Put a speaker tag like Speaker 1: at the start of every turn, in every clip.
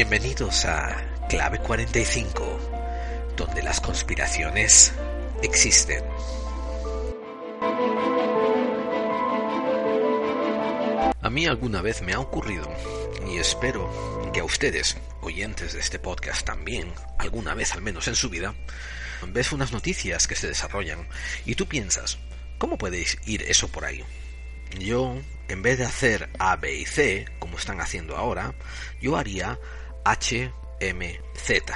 Speaker 1: Bienvenidos a Clave 45, donde las conspiraciones existen. A mí alguna vez me ha ocurrido, y espero que a ustedes, oyentes de este podcast también, alguna vez al menos en su vida, ves unas noticias que se desarrollan y tú piensas, ¿cómo puede ir eso por ahí? Yo, en vez de hacer A, B y C, como están haciendo ahora, yo haría HMZ.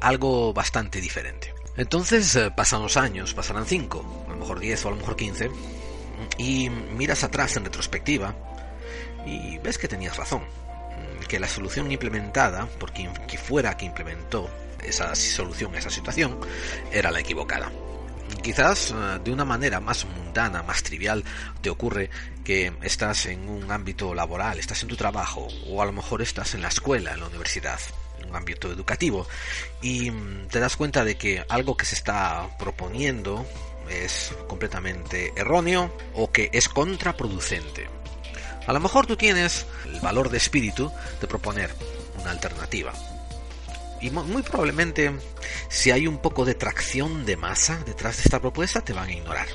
Speaker 1: Algo bastante diferente. Entonces eh, pasan los años, pasarán 5, a lo mejor 10 o a lo mejor 15, y miras atrás en retrospectiva y ves que tenías razón, que la solución implementada por quien fuera que implementó esa solución, esa situación, era la equivocada. Quizás eh, de una manera más mundana, más trivial, te ocurre que estás en un ámbito laboral, estás en tu trabajo, o a lo mejor estás en la escuela, en la universidad, en un ámbito educativo, y mm, te das cuenta de que algo que se está proponiendo es completamente erróneo o que es contraproducente. A lo mejor tú tienes el valor de espíritu de proponer una alternativa, y muy probablemente, si hay un poco de tracción de masa detrás de esta propuesta, te van a ignorar.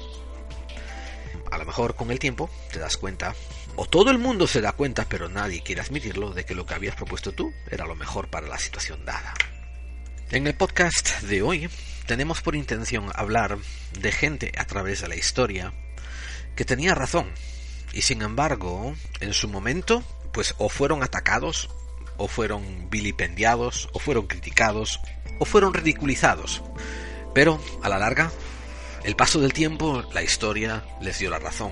Speaker 1: A lo mejor con el tiempo te das cuenta, o todo el mundo se da cuenta, pero nadie quiere admitirlo, de que lo que habías propuesto tú era lo mejor para la situación dada. En el podcast de hoy tenemos por intención hablar de gente a través de la historia que tenía razón y sin embargo en su momento pues o fueron atacados o fueron vilipendiados, o fueron criticados, o fueron ridiculizados. Pero, a la larga, el paso del tiempo, la historia les dio la razón.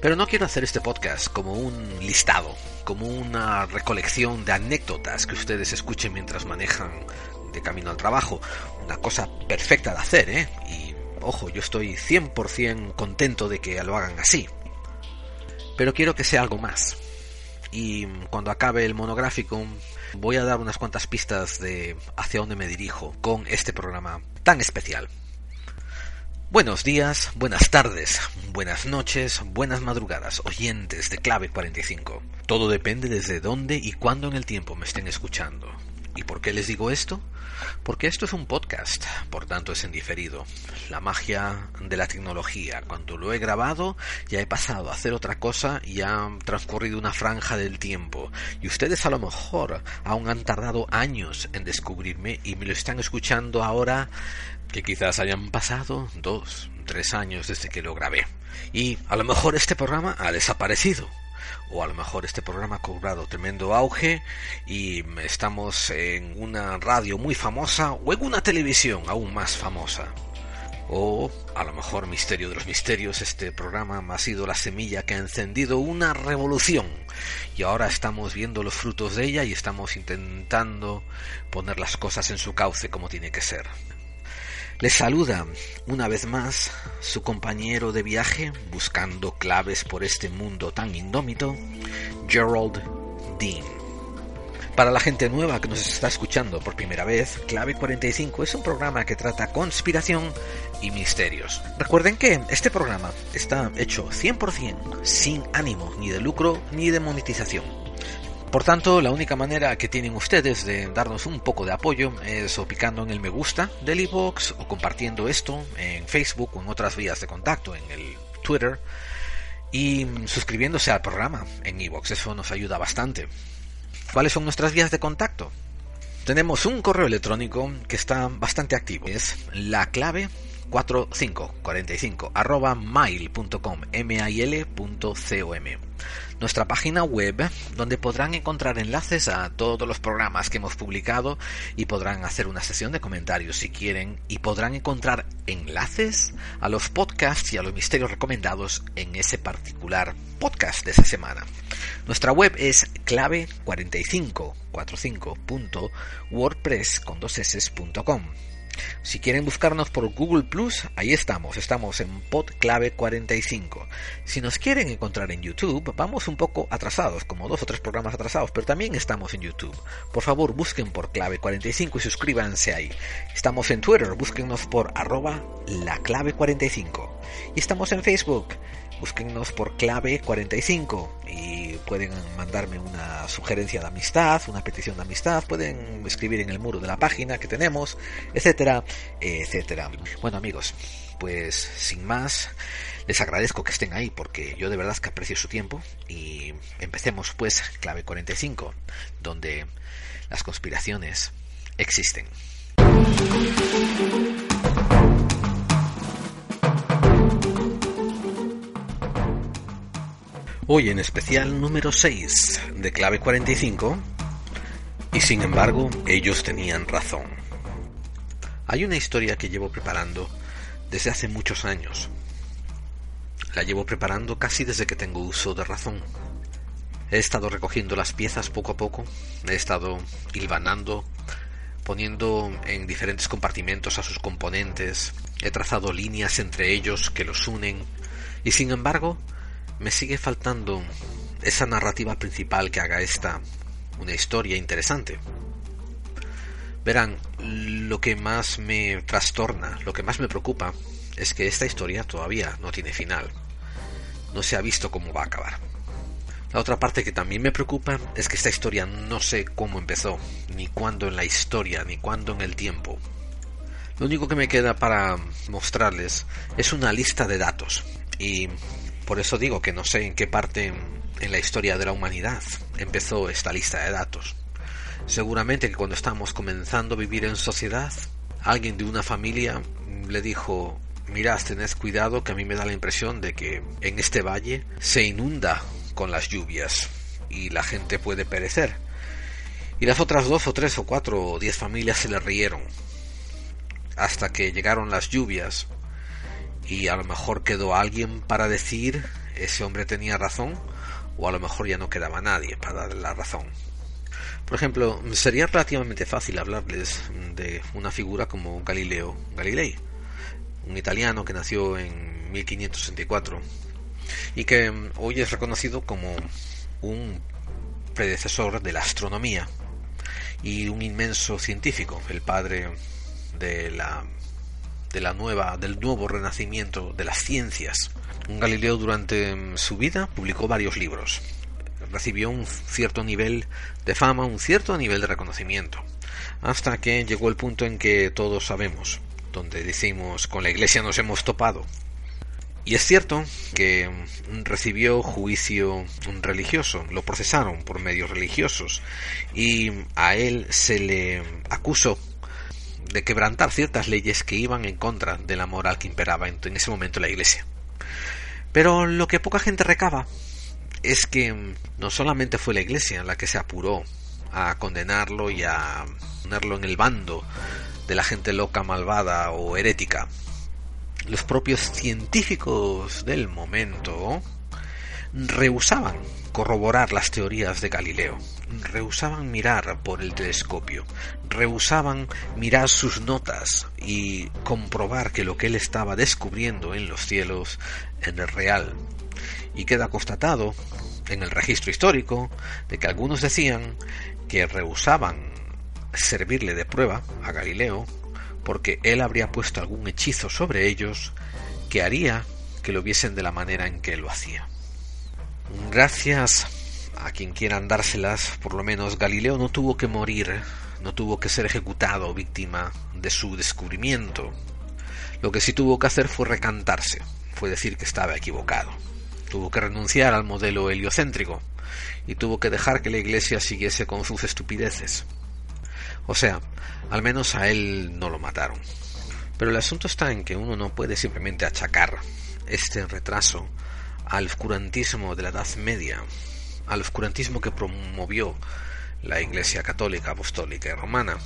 Speaker 1: Pero no quiero hacer este podcast como un listado, como una recolección de anécdotas que ustedes escuchen mientras manejan de camino al trabajo. Una cosa perfecta de hacer, ¿eh? Y, ojo, yo estoy 100% contento de que lo hagan así. Pero quiero que sea algo más y cuando acabe el monográfico voy a dar unas cuantas pistas de hacia dónde me dirijo con este programa tan especial. Buenos días, buenas tardes, buenas noches, buenas madrugadas, oyentes de Clave 45. Todo depende desde dónde y cuándo en el tiempo me estén escuchando. ¿Y por qué les digo esto? Porque esto es un podcast, por tanto es en diferido. La magia de la tecnología. Cuando lo he grabado, ya he pasado a hacer otra cosa y ha transcurrido una franja del tiempo. Y ustedes a lo mejor aún han tardado años en descubrirme y me lo están escuchando ahora que quizás hayan pasado dos, tres años desde que lo grabé. Y a lo mejor este programa ha desaparecido o a lo mejor este programa ha cobrado tremendo auge y estamos en una radio muy famosa o en una televisión aún más famosa. O a lo mejor Misterio de los Misterios, este programa ha sido la semilla que ha encendido una revolución y ahora estamos viendo los frutos de ella y estamos intentando poner las cosas en su cauce como tiene que ser. Les saluda una vez más su compañero de viaje buscando claves por este mundo tan indómito, Gerald Dean. Para la gente nueva que nos está escuchando por primera vez, Clave 45 es un programa que trata conspiración y misterios. Recuerden que este programa está hecho 100% sin ánimo ni de lucro ni de monetización por tanto, la única manera que tienen ustedes de darnos un poco de apoyo es o picando en el me gusta del iBox o compartiendo esto en Facebook o en otras vías de contacto, en el Twitter, y suscribiéndose al programa en iBox. Eso nos ayuda bastante. ¿Cuáles son nuestras vías de contacto? Tenemos un correo electrónico que está bastante activo. Es la clave 4545 arroba mail.com nuestra página web donde podrán encontrar enlaces a todos los programas que hemos publicado y podrán hacer una sesión de comentarios si quieren y podrán encontrar enlaces a los podcasts y a los misterios recomendados en ese particular podcast de esa semana. Nuestra web es clave4545.wordpress.com si quieren buscarnos por Google Plus, ahí estamos, estamos en Podclave 45. Si nos quieren encontrar en YouTube, vamos un poco atrasados, como dos o tres programas atrasados, pero también estamos en YouTube. Por favor, busquen por Clave 45 y suscríbanse ahí. Estamos en Twitter, búsquennos por arroba la clave 45. Y estamos en Facebook búsquennos por clave 45 y pueden mandarme una sugerencia de amistad, una petición de amistad, pueden escribir en el muro de la página que tenemos, etcétera, etcétera. Bueno amigos, pues sin más, les agradezco que estén ahí porque yo de verdad que aprecio su tiempo y empecemos pues clave 45, donde las conspiraciones existen. Hoy en especial número 6 de clave 45 y sin embargo ellos tenían razón. Hay una historia que llevo preparando desde hace muchos años. La llevo preparando casi desde que tengo uso de razón. He estado recogiendo las piezas poco a poco, he estado hilvanando, poniendo en diferentes compartimentos a sus componentes, he trazado líneas entre ellos que los unen, y sin embargo me sigue faltando esa narrativa principal que haga esta una historia interesante. Verán, lo que más me trastorna, lo que más me preocupa, es que esta historia todavía no tiene final. No se ha visto cómo va a acabar. La otra parte que también me preocupa es que esta historia no sé cómo empezó, ni cuándo en la historia, ni cuándo en el tiempo. Lo único que me queda para mostrarles es una lista de datos. Y por eso digo que no sé en qué parte en la historia de la humanidad empezó esta lista de datos. Seguramente que cuando estamos comenzando a vivir en sociedad, alguien de una familia le dijo, mirad, tened cuidado que a mí me da la impresión de que en este valle se inunda con las lluvias y la gente puede perecer. Y las otras dos o tres o cuatro o diez familias se le rieron hasta que llegaron las lluvias y a lo mejor quedó alguien para decir ese hombre tenía razón o a lo mejor ya no quedaba nadie para darle la razón. Por ejemplo, sería relativamente fácil hablarles de una figura como Galileo Galilei, un italiano que nació en 1564 y que hoy es reconocido como un predecesor de la astronomía y un inmenso científico, el padre de la de la nueva, del nuevo renacimiento de las ciencias. Galileo durante mm, su vida publicó varios libros. Recibió un cierto nivel de fama, un cierto nivel de reconocimiento, hasta que llegó el punto en que todos sabemos, donde decimos con la iglesia nos hemos topado. Y es cierto que mm, recibió juicio religioso, lo procesaron por medios religiosos y a él se le acusó de quebrantar ciertas leyes que iban en contra de la moral que imperaba en, ese momento en la Iglesia. Pero lo que poca gente recaba es que mm, no solamente fue la Iglesia la que se apuró a condenarlo y a ponerlo en el bando de la gente loca, malvada o herética. Los propios científicos del momento rehusaban corroborar las teorías de Galileo rehusaban mirar por el telescopio, rehusaban mirar sus notas y comprobar que lo que él estaba descubriendo en los cielos era real. Y queda constatado en el registro histórico de que algunos decían que rehusaban servirle de prueba a Galileo porque él habría puesto algún hechizo sobre ellos que haría que lo viesen de la manera en que lo hacía. Gracias a quien quieran dárselas, por lo menos Galileo no tuvo que morir, no tuvo que ser ejecutado víctima de su descubrimiento. Lo que sí tuvo que hacer fue recantarse, fue decir que estaba equivocado. Tuvo que renunciar al modelo heliocéntrico y tuvo que dejar que la Iglesia siguiese con sus estupideces. O sea, al menos a él no lo mataron. Pero el asunto está en que uno no puede simplemente achacar este retraso al oscurantismo de la Edad Media, al oscurantismo que promovió la Iglesia Católica, Apostólica y Romana.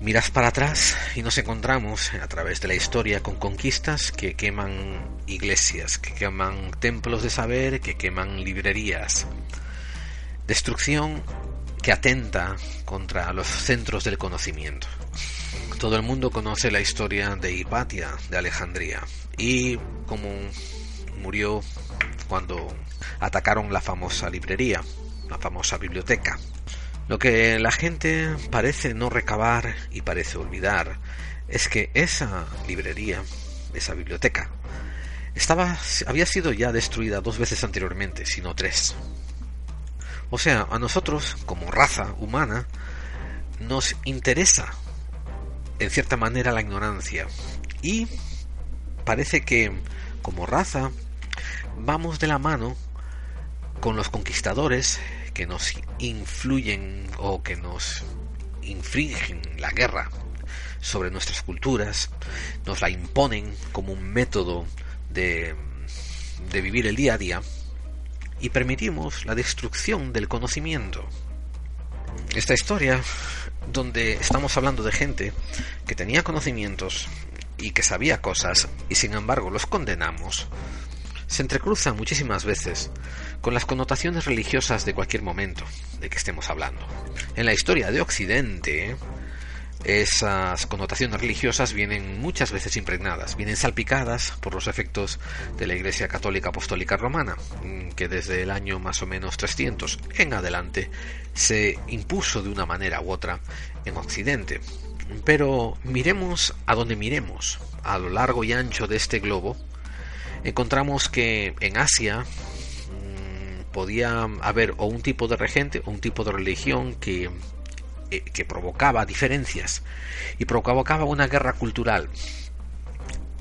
Speaker 1: Miras para atrás y nos encontramos a través de la historia con conquistas que queman iglesias, que queman templos de saber, que queman librerías. Destrucción que atenta contra los centros del conocimiento. Todo el mundo conoce la historia de Hipatia de Alejandría y cómo murió cuando atacaron la famosa librería, la famosa biblioteca. Lo que la gente parece no recabar y parece olvidar es que esa librería, esa biblioteca, estaba, había sido ya destruida dos veces anteriormente, sino tres. O sea, a nosotros, como raza humana, nos interesa, en cierta manera, la ignorancia. Y parece que, como raza, vamos de la mano con los conquistadores que nos influyen o que nos infringen la guerra sobre nuestras culturas, nos la imponen como un método de, de vivir el día a día y permitimos la destrucción del conocimiento. Esta historia, donde estamos hablando de gente que tenía conocimientos y que sabía cosas y sin embargo los condenamos, se entrecruza muchísimas veces con las connotaciones religiosas de cualquier momento de que estemos hablando. En la historia de Occidente, esas connotaciones religiosas vienen muchas veces impregnadas, vienen salpicadas por los efectos de la Iglesia Católica Apostólica Romana, que desde el año más o menos 300 en adelante se impuso de una manera u otra en Occidente. Pero miremos a donde miremos, a lo largo y ancho de este globo, encontramos que en Asia mm, podía haber o un tipo de regente o un tipo de religión que, eh, que provocaba diferencias y provocaba una guerra cultural.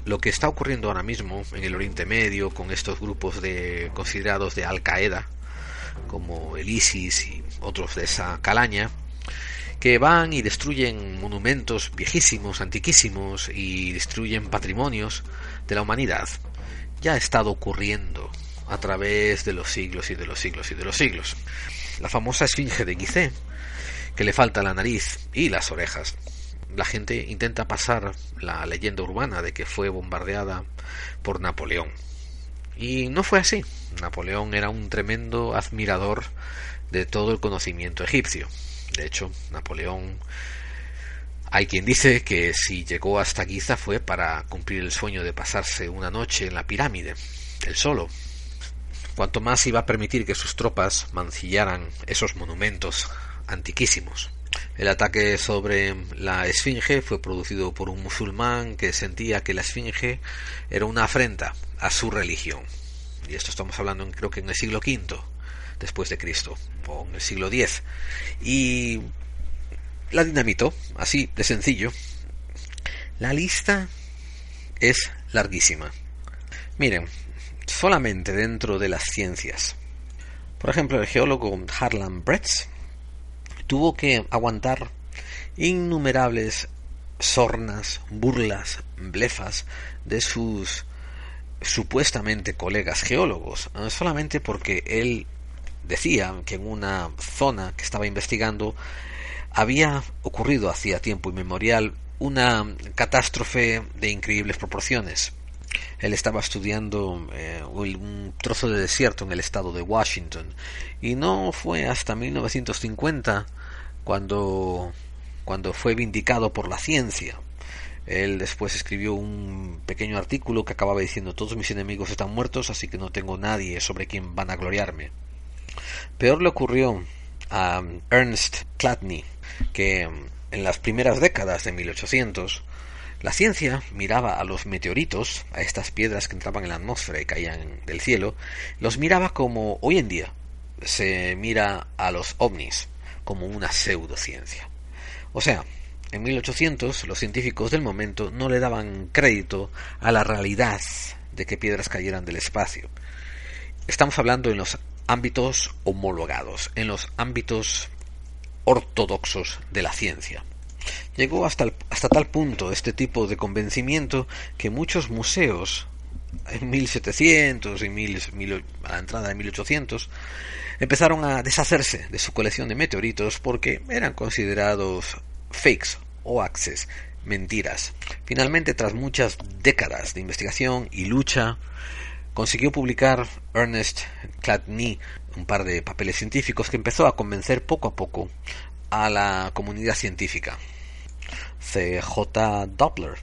Speaker 1: Lo que está ocurriendo ahora mismo en el Oriente Medio con estos grupos de considerados de Al Qaeda, como el ISIS y otros de esa calaña, que van y destruyen monumentos viejísimos, antiquísimos y destruyen patrimonios de la humanidad ya ha estado ocurriendo a través de los siglos y de los siglos y de los siglos. La famosa esfinge de Gizeh, que le falta la nariz y las orejas. La gente intenta pasar la leyenda urbana de que fue bombardeada por Napoleón. Y no fue así. Napoleón era un tremendo admirador de todo el conocimiento egipcio. De hecho, Napoleón hay quien dice que si llegó hasta Giza fue para cumplir el sueño de pasarse una noche en la pirámide, él solo. Cuanto más iba a permitir que sus tropas mancillaran esos monumentos antiquísimos. El ataque sobre la Esfinge fue producido por un musulmán que sentía que la Esfinge era una afrenta a su religión. Y esto estamos hablando creo que en el siglo V después de Cristo o en el siglo X. Y la dinamito, así de sencillo. La lista es larguísima. Miren, solamente dentro de las ciencias. Por ejemplo, el geólogo Harlan Bretz tuvo que aguantar innumerables sornas, burlas, blefas de sus supuestamente colegas geólogos, eh, solamente porque él decía que en una zona que estaba investigando había ocurrido hacía tiempo inmemorial una catástrofe de increíbles proporciones. Él estaba estudiando eh, un trozo de desierto en el estado de Washington y no fue hasta 1950 cuando, cuando fue vindicado por la ciencia. Él después escribió un pequeño artículo que acababa diciendo todos mis enemigos están muertos, así que no tengo nadie sobre quien van a gloriarme. Peor le ocurrió a Ernst Chladni, que en las primeras décadas de 1800 la ciencia miraba a los meteoritos, a estas piedras que entraban en la atmósfera y caían del cielo, los miraba como hoy en día se mira a los ovnis, como una pseudociencia. O sea, en 1800 los científicos del momento no le daban crédito a la realidad de que piedras cayeran del espacio. Estamos hablando en los ámbitos homologados, en los ámbitos ortodoxos de la ciencia. Llegó hasta, hasta tal punto este tipo de convencimiento que muchos museos en 1700 y mil, a la entrada de 1800 empezaron a deshacerse de su colección de meteoritos porque eran considerados fakes o axes, mentiras. Finalmente, tras muchas décadas de investigación y lucha, consiguió publicar Ernest Chladni un par de papeles científicos que empezó a convencer poco a poco a la comunidad científica. CJ Doppler,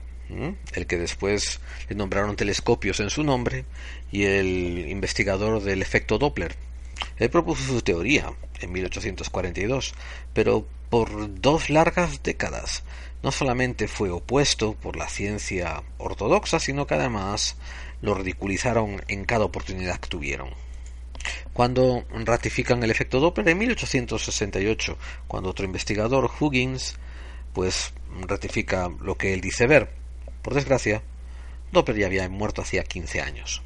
Speaker 1: el que después le nombraron telescopios en su nombre, y el investigador del efecto Doppler. Él propuso su teoría en 1842, pero por dos largas décadas no solamente fue opuesto por la ciencia ortodoxa, sino que además lo ridiculizaron en cada oportunidad que tuvieron. Cuando ratifican el efecto Doppler en 1868, cuando otro investigador, Huggins, pues ratifica lo que él dice ver. Por desgracia, Doppler ya había muerto hacía 15 años.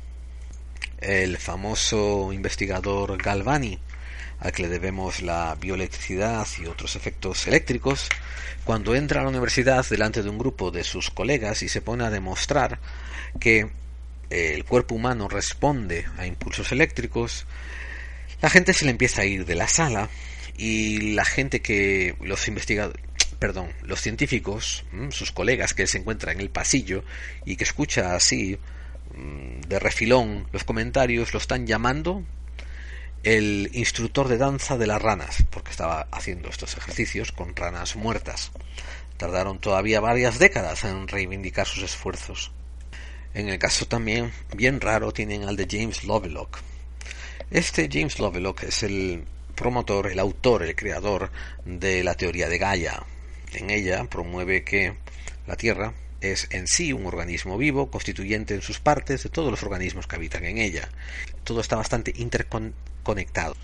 Speaker 1: El famoso investigador Galvani, al que le debemos la bioelectricidad y otros efectos eléctricos, cuando entra a la universidad delante de un grupo de sus colegas y se pone a demostrar que el cuerpo humano responde a impulsos eléctricos, la gente se le empieza a ir de la sala y la gente que los investigadores perdón, los científicos, sus colegas que se encuentran en el pasillo y que escucha así mm, de refilón los comentarios, lo están llamando el instructor de danza de las ranas, porque estaba haciendo estos ejercicios con ranas muertas. Tardaron todavía varias décadas en reivindicar sus esfuerzos. En el caso también bien raro tienen al de James Lovelock. Este James Lovelock es el promotor, el autor, el creador de la teoría de Gaia. En ella promueve que la Tierra es en sí un organismo vivo, constituyente en sus partes de todos los organismos que habitan en ella. Todo está bastante interconectado.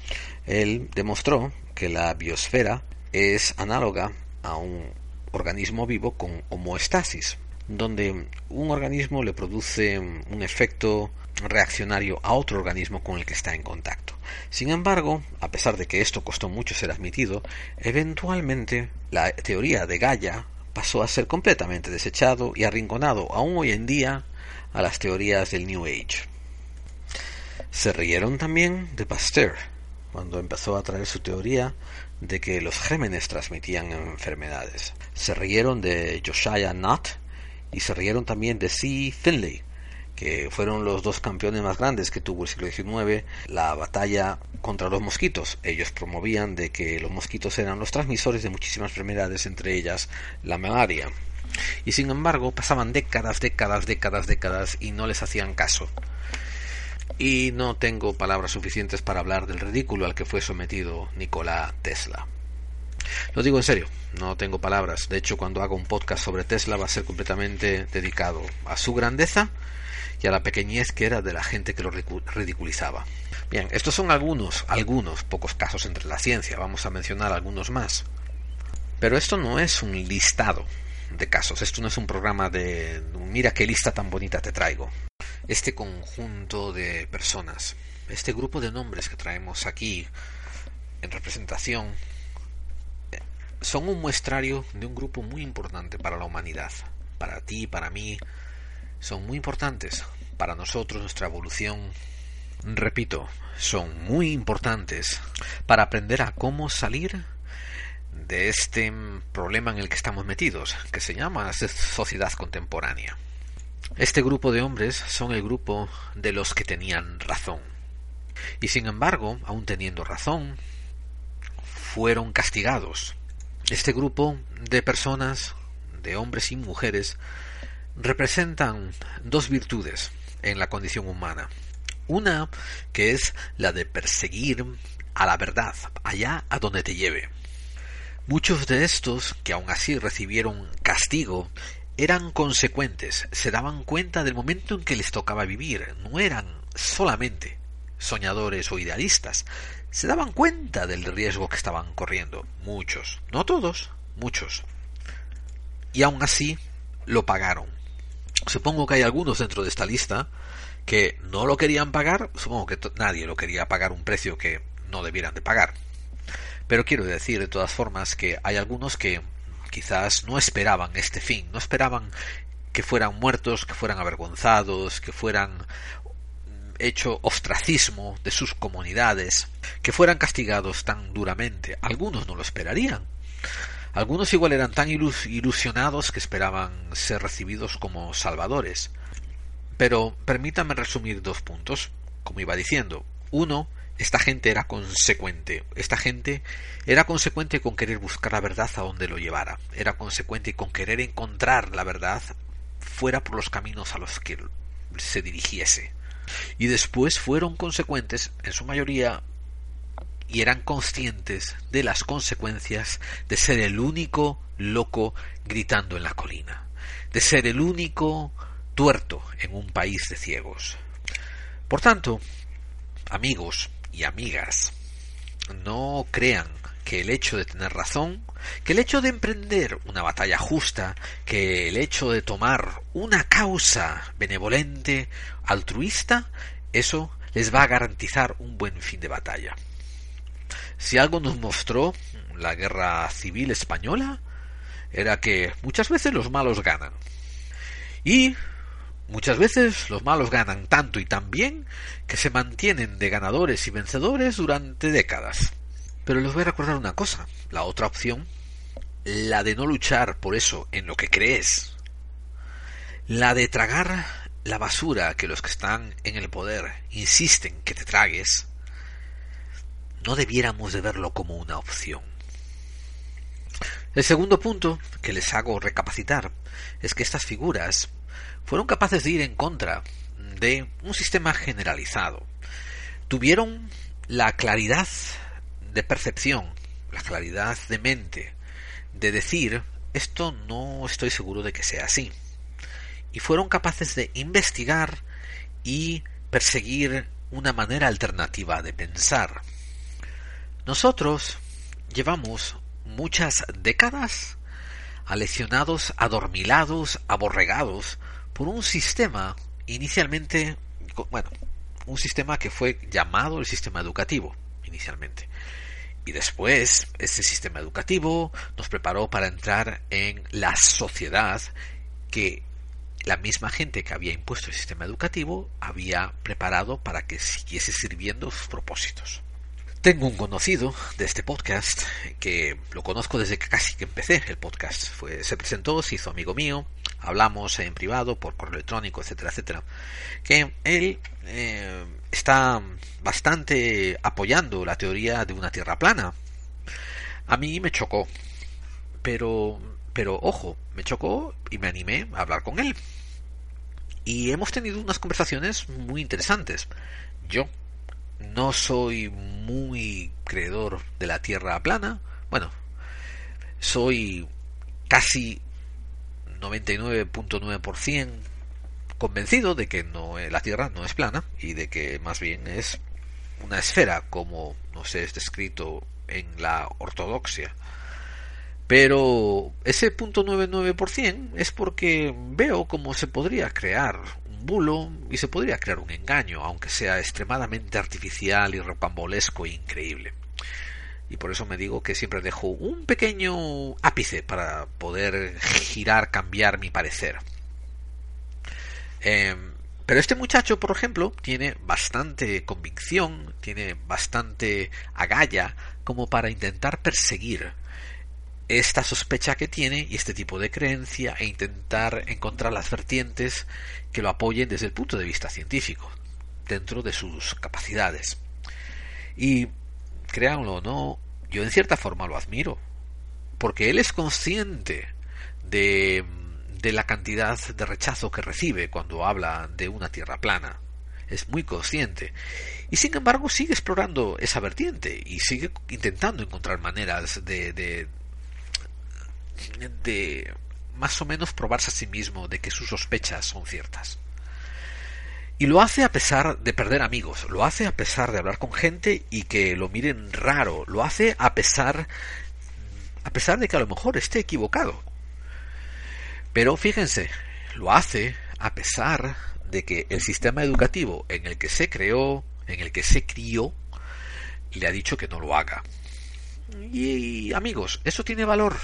Speaker 1: Él demostró que la biosfera es análoga a un organismo vivo con homoestasis, donde un organismo le produce un efecto reaccionario a otro organismo con el que está en contacto. Sin embargo, a pesar de que esto costó mucho ser admitido, eventualmente la teoría de Gaia pasó a ser completamente desechado y arrinconado aún hoy en día a las teorías del New Age. Se rieron también de Pasteur cuando empezó a traer su teoría de que los gérmenes transmitían enfermedades. Se rieron de Josiah Nutt y se rieron también de C. Finlay, que fueron los dos campeones más grandes que tuvo el siglo XIX, la batalla contra los mosquitos. Ellos promovían de que los mosquitos eran los transmisores de muchísimas enfermedades, entre ellas la malaria. Y sin embargo, pasaban décadas, décadas, décadas, décadas y no les hacían caso. Y no tengo palabras suficientes para hablar del ridículo al que fue sometido Nikola Tesla. Lo digo en serio, no tengo palabras. De hecho, cuando haga un podcast sobre Tesla va a ser completamente dedicado a su grandeza y a la pequeñez que era de la gente que lo ridiculizaba. Bien, estos son algunos, algunos pocos casos entre la ciencia, vamos a mencionar algunos más. Pero esto no es un listado de casos, esto no es un programa de mira qué lista tan bonita te traigo. Este conjunto de personas, este grupo de nombres que traemos aquí en representación son un muestrario de un grupo muy importante para la humanidad, para ti, para mí, son muy importantes para nosotros, nuestra evolución. Repito, son muy importantes para aprender a cómo salir de este problema en el que estamos metidos, que se llama sociedad contemporánea. Este grupo de hombres son el grupo de los que tenían razón. Y sin embargo, aun teniendo razón, fueron castigados este grupo de personas, de hombres y mujeres, representan dos virtudes en la condición humana. Una que es la de perseguir a la verdad, allá a donde te lleve. Muchos de estos, que aun así recibieron castigo, eran consecuentes, se daban cuenta del momento en que les tocaba vivir, no eran solamente soñadores o idealistas, se daban cuenta del riesgo que estaban corriendo. Muchos, no todos, muchos. Y aún así lo pagaron. Supongo que hay algunos dentro de esta lista que no lo querían pagar. Supongo que nadie lo quería pagar un precio que no debieran de pagar. Pero quiero decir de todas formas que hay algunos que quizás no esperaban este fin, no esperaban que fueran muertos, que fueran avergonzados, que fueran hecho ostracismo de sus comunidades, que fueran castigados tan duramente. Algunos no lo esperarían. Algunos igual eran tan ilusionados que esperaban ser recibidos como salvadores. Pero permítame resumir dos puntos. Como iba diciendo, uno, esta gente era consecuente. Esta gente era consecuente con querer buscar la verdad a donde lo llevara. Era consecuente con querer encontrar la verdad fuera por los caminos a los que se dirigiese. Y después fueron consecuentes, en su mayoría, y eran conscientes de las consecuencias de ser el único loco gritando en la colina, de ser el único tuerto en un país de ciegos. Por tanto, amigos y amigas, no crean que el hecho de tener razón, que el hecho de emprender una batalla justa, que el hecho de tomar una causa benevolente, altruista, eso les va a garantizar un buen fin de batalla. Si algo nos mostró la guerra civil española, era que muchas veces los malos ganan. Y muchas veces los malos ganan tanto y tan bien que se mantienen de ganadores y vencedores durante décadas. Pero les voy a recordar una cosa, la otra opción, la de no luchar por eso en lo que crees, la de tragar la basura que los que están en el poder insisten que te tragues, no debiéramos de verlo como una opción. El segundo punto que les hago recapacitar es que estas figuras fueron capaces de ir en contra de un sistema generalizado. Tuvieron la claridad de percepción, la claridad de mente, de decir, esto no estoy seguro de que sea así. Y fueron capaces de investigar y perseguir una manera alternativa de pensar. Nosotros llevamos muchas décadas aleccionados, adormilados, aborregados por un sistema inicialmente, bueno, un sistema que fue llamado el sistema educativo inicialmente. Y después, ese sistema educativo nos preparó para entrar en la sociedad que la misma gente que había impuesto el sistema educativo había preparado para que siguiese sirviendo sus propósitos. Tengo un conocido de este podcast que lo conozco desde que casi que empecé el podcast. Fue, se presentó, se hizo amigo mío, hablamos en privado, por correo electrónico, etcétera, etcétera. Que él eh, está bastante apoyando la teoría de una tierra plana. A mí me chocó, pero, pero ojo, me chocó y me animé a hablar con él. Y hemos tenido unas conversaciones muy interesantes. Yo no soy muy creedor de la tierra plana. Bueno, soy casi 99.9% convencido de que no, la Tierra no es plana y de que más bien es una esfera como no sé es descrito en la ortodoxia. Pero ese punto 99% es porque veo cómo se podría crear un bulo y se podría crear un engaño, aunque sea extremadamente artificial y rocambolesco e increíble. Y por eso me digo que siempre dejo un pequeño ápice para poder girar, cambiar mi parecer. Em, pero este muchacho, por ejemplo, tiene bastante convicción, tiene bastante agalla como para intentar perseguir esta sospecha que tiene y este tipo de creencia e intentar encontrar las vertientes que lo apoyen desde el punto de vista científico, dentro de sus capacidades. Y créanlo o no, yo en cierta forma lo admiro, porque él es consciente de, de la cantidad de rechazo que recibe cuando habla de una tierra plana. Es muy consciente. Y sin embargo sigue explorando esa vertiente y sigue intentando encontrar maneras de, de, de más o menos probarse a sí mismo de que sus sospechas son ciertas. Y lo hace a pesar de perder amigos, lo hace a pesar de hablar con gente y que lo miren raro, lo hace a pesar a pesar de que a lo mejor esté equivocado. Pero fíjense, lo hace a pesar de que el sistema educativo en el que se creó, en el que se crió, le ha dicho que no lo haga. Y, amigos, eso tiene valor.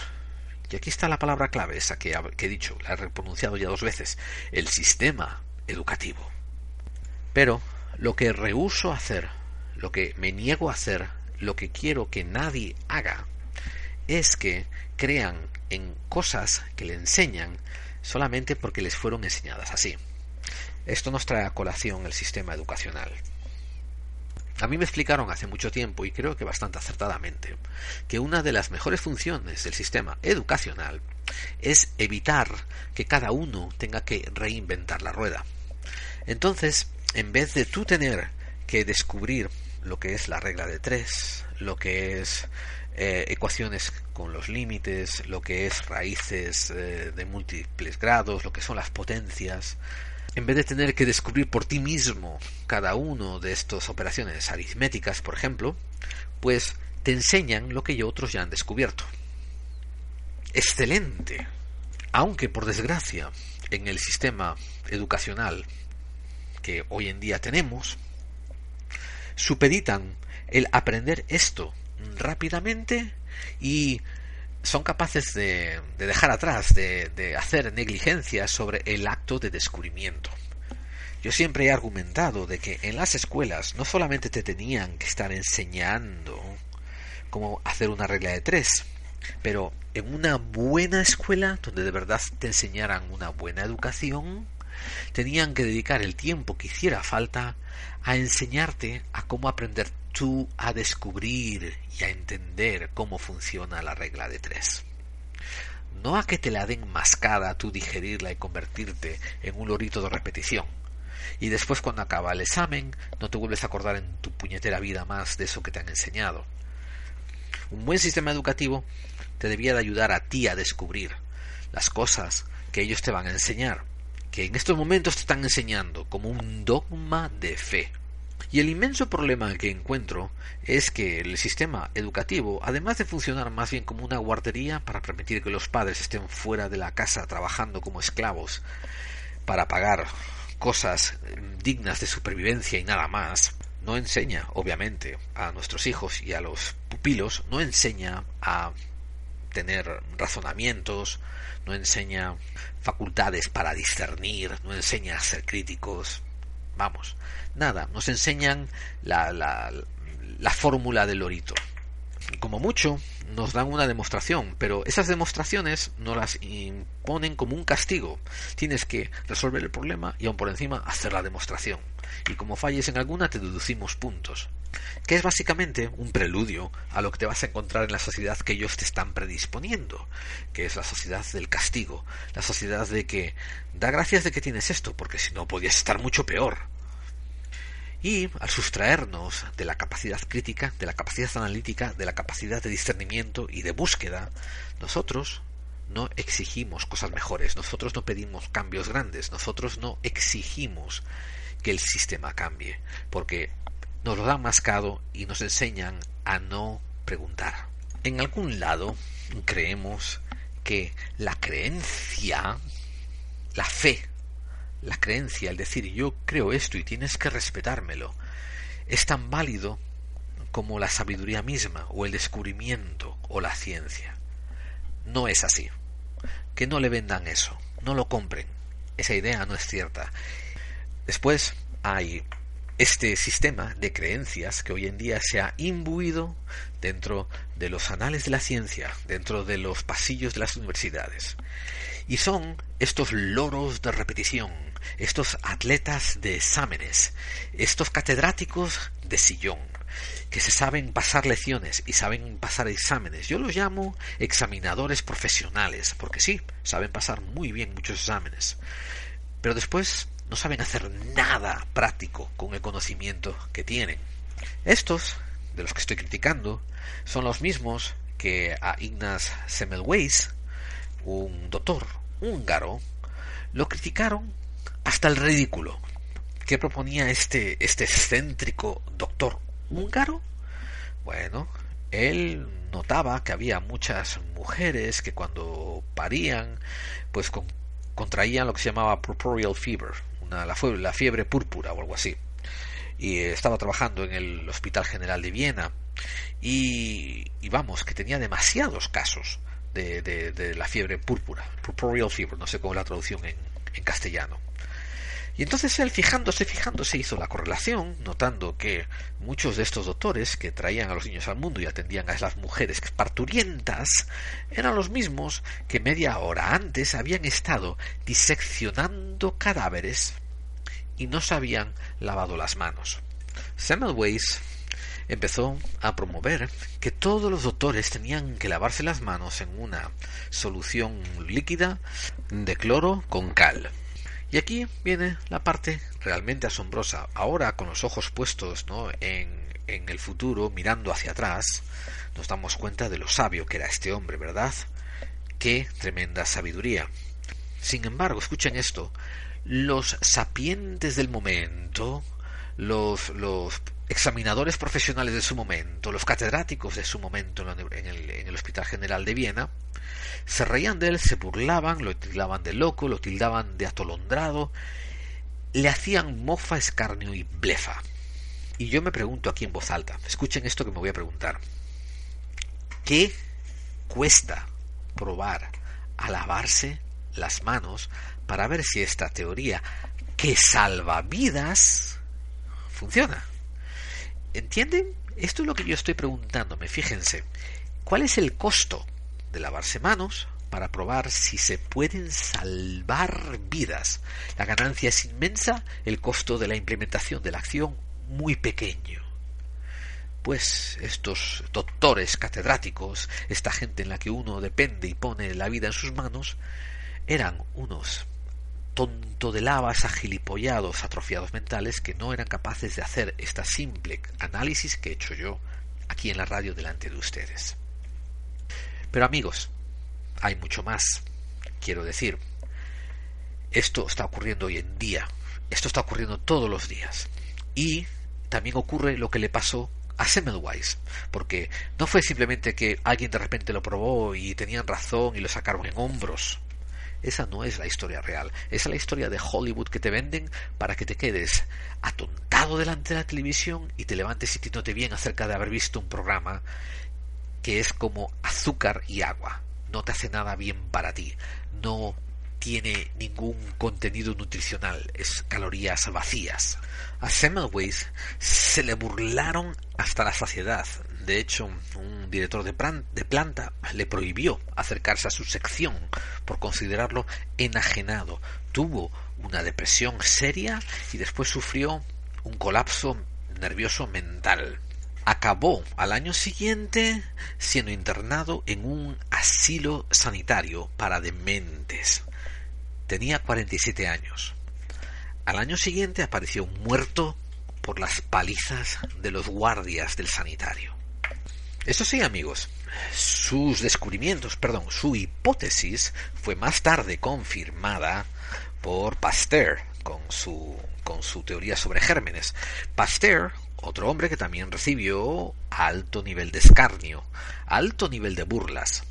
Speaker 1: y aquí está la palabra clave, esa que, he dicho, la he pronunciado ya dos veces, el sistema educativo. Pero lo que rehuso hacer, lo que me niego a hacer, lo que quiero que nadie haga, es que crean en cosas que le enseñan solamente porque les fueron enseñadas así. Esto nos trae a colación el sistema educacional. A mí me explicaron hace mucho tiempo, y creo que bastante acertadamente, que una de las mejores funciones del sistema educacional es evitar que cada uno tenga que reinventar la rueda. Entonces, en vez de tú tener que descubrir lo que es la regla de tres, lo que es eh, ecuaciones con los límites, lo que es raíces eh, de múltiples grados, lo que son las potencias, en vez de tener que descubrir por ti mismo cada uno de estas operaciones aritméticas, por ejemplo, pues te enseñan lo que otros ya han descubierto. Excelente. Aunque, por desgracia, en el sistema educacional que hoy en día tenemos, supeditan el aprender esto rápidamente y son capaces de, dejar atrás, de, hacer negligencia sobre el acto de descubrimiento. Yo siempre he argumentado de que en las escuelas no solamente te tenían que estar enseñando cómo hacer una regla de tres, pero en una buena escuela donde de verdad te enseñaran una buena educación, tenían que dedicar el tiempo que hiciera falta a enseñarte a cómo aprender tú a descubrir y a entender cómo funciona la regla de tres. No a que te la den mascada, tú digerirla y convertirte en un lorito de repetición. Y después cuando acaba el examen no te vuelves a acordar en tu puñetera vida más de eso que te han enseñado. Un buen sistema educativo te debía de ayudar a ti a descubrir las cosas que ellos te van a enseñar, que en estos momentos te están enseñando como un dogma de fe. Y el inmenso problema que encuentro es que el sistema educativo, además de funcionar más bien como una guardería para permitir que los padres estén fuera de la casa trabajando como esclavos para pagar cosas dignas de supervivencia y nada más, no enseña, obviamente, a nuestros hijos y a los pupilos, no enseña a tener razonamientos, no enseña facultades para discernir, no enseña a ser críticos, Vamos, nada, nos enseñan la, la, la fórmula del lorito. Como mucho, nos dan una demostración, pero esas demostraciones no las imponen como un castigo. Tienes que resolver el problema y aún por encima hacer la demostración. Y como falles en alguna, te deducimos puntos. Que es básicamente un preludio a lo que te vas a encontrar en la sociedad que ellos te están predisponiendo, que es la sociedad del castigo, la sociedad de que da gracias de que tienes esto, porque si no podías estar mucho peor. Y al sustraernos de la capacidad crítica, de la capacidad analítica, de la capacidad de discernimiento y de búsqueda, nosotros no exigimos cosas mejores, nosotros no pedimos cambios grandes, nosotros no exigimos que el sistema cambie, porque nos lo dan mascado y nos enseñan a no preguntar. En algún lado creemos que la creencia, la fe, la creencia, el decir yo creo esto y tienes que respetármelo, es tan válido como la sabiduría misma o el descubrimiento o la ciencia. No es así. Que no le vendan eso, no lo compren. Esa idea no es cierta. Después hay este sistema de creencias que hoy en día se ha imbuido dentro de los anales de la ciencia, dentro de los pasillos de las universidades. Y son estos loros de repetición, estos atletas de exámenes, estos catedráticos de sillón, que se saben pasar lecciones y saben pasar exámenes. Yo los llamo examinadores profesionales, porque sí, saben pasar muy bien muchos exámenes. Pero después no saben hacer nada práctico con el conocimiento que tienen. Estos, de los que estoy criticando, son los mismos que a Ignaz Semmelweis, un doctor húngaro, lo criticaron hasta el ridículo. ¿Qué proponía este, este excéntrico doctor húngaro? Bueno, él notaba que había muchas mujeres que cuando parían, pues contraían lo que se llamaba purpureal fever, la, la fiebre púrpura o algo así. Y estaba trabajando en el Hospital General de Viena y, vamos, que tenía demasiados casos de, de, la fiebre púrpura, purpureal fever, no sé cómo es la traducción en castellano. Y entonces él, fijándose, fijándose, hizo la correlación, notando que muchos de estos doctores que traían a los niños al mundo y atendían a las mujeres parturientas eran los mismos que media hora antes habían estado diseccionando cadáveres y no se habían lavado las manos. Semmelweis empezó a promover que todos los doctores tenían que lavarse las manos en una solución líquida de cloro con cal. Y aquí viene la parte realmente asombrosa. Ahora, con los ojos puestos ¿no? en, el futuro, mirando hacia atrás, nos damos cuenta de lo sabio que era este hombre, ¿verdad? Qué tremenda sabiduría. Sin embargo, escuchen esto, los sapientes del momento, los, examinadores profesionales de su momento, los catedráticos de su momento en el Hospital General de Viena, se reían de él, se burlaban, lo tildaban de loco, lo tildaban de atolondrado, le hacían mofa, escarnio y blefa. Y yo me pregunto aquí en voz alta, escuchen esto que me voy a preguntar. ¿Qué cuesta probar a lavarse las manos para ver si esta teoría que salva vidas funciona? ¿Entienden? Esto es lo que yo estoy preguntándome. Fíjense, ¿cuál es el costo de lavarse manos para probar si se pueden salvar vidas. La ganancia es inmensa, el costo de la implementación de la acción muy pequeño. Pues estos doctores catedráticos, esta gente en la que uno depende y pone la vida en sus manos, eran unos tonto de lavas agilipollados, atrofiados mentales, que no eran capaces de hacer esta simple análisis que he hecho yo aquí en la radio delante de ustedes. Pero amigos, hay mucho más. Quiero decir, esto está ocurriendo hoy en día. Esto está ocurriendo todos los días. Y también ocurre lo que le pasó a Semmelweis, porque no fue simplemente que alguien de repente lo probó y tenían razón y lo sacaron en hombros. Esa no es la historia real. Esa es la historia de Hollywood que te venden para que te quedes atontado delante de la televisión y te levantes sintiéndote bien acerca de haber visto un programa que es como azúcar y agua. No te hace nada bien para ti. No tiene ningún contenido nutricional. Es calorías vacías. A Semmelweis se le burlaron hasta la saciedad. De hecho, un director de, planta le prohibió acercarse a su sección por considerarlo enajenado. Tuvo una depresión seria y después sufrió un colapso nervioso mental acabó al año siguiente siendo internado en un asilo sanitario para dementes. Tenía 47 años. Al año siguiente apareció muerto por las palizas de los guardias del sanitario. Eso sí, amigos, sus descubrimientos, perdón, su hipótesis fue más tarde confirmada por Pasteur con su, con su teoría sobre gérmenes. Pasteur otro hombre que también recibió alto nivel de escarnio, alto nivel de burlas.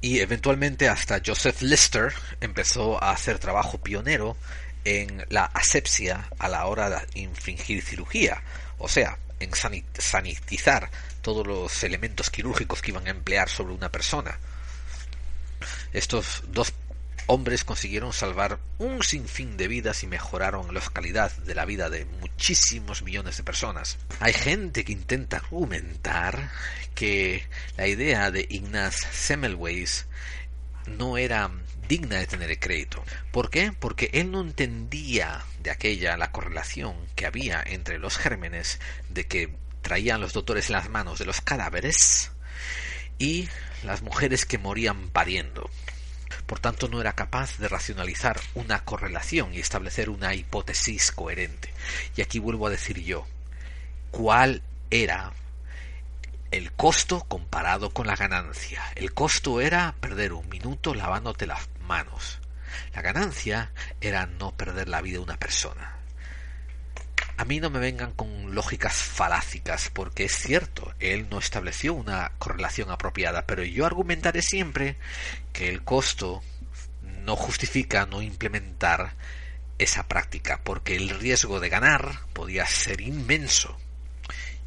Speaker 1: Y eventualmente hasta Joseph Lister empezó a hacer trabajo pionero en la asepsia a la hora de infringir cirugía, o sea, en sanitizar todos los elementos quirúrgicos que iban a emplear sobre una persona. Estos dos hombres consiguieron salvar un sinfín de vidas y mejoraron la calidad de la vida de muchísimos millones de personas. Hay gente que intenta argumentar que la idea de Ignaz Semmelweis no era digna de tener crédito. ¿Por qué? Porque él no entendía de aquella la correlación que había entre los gérmenes de que traían los doctores las manos de los cadáveres y las mujeres que morían pariendo. Por tanto, no era capaz de racionalizar una correlación y establecer una hipótesis coherente. Y aquí vuelvo a decir yo, ¿cuál era el costo comparado con la ganancia? El costo era perder un minuto lavándote las manos. La ganancia era no perder la vida de una persona. A mí no me vengan con lógicas falácicas, porque es cierto, él no estableció una correlación apropiada, pero yo argumentaré siempre que el costo no justifica no implementar esa práctica, porque el riesgo de ganar podía ser inmenso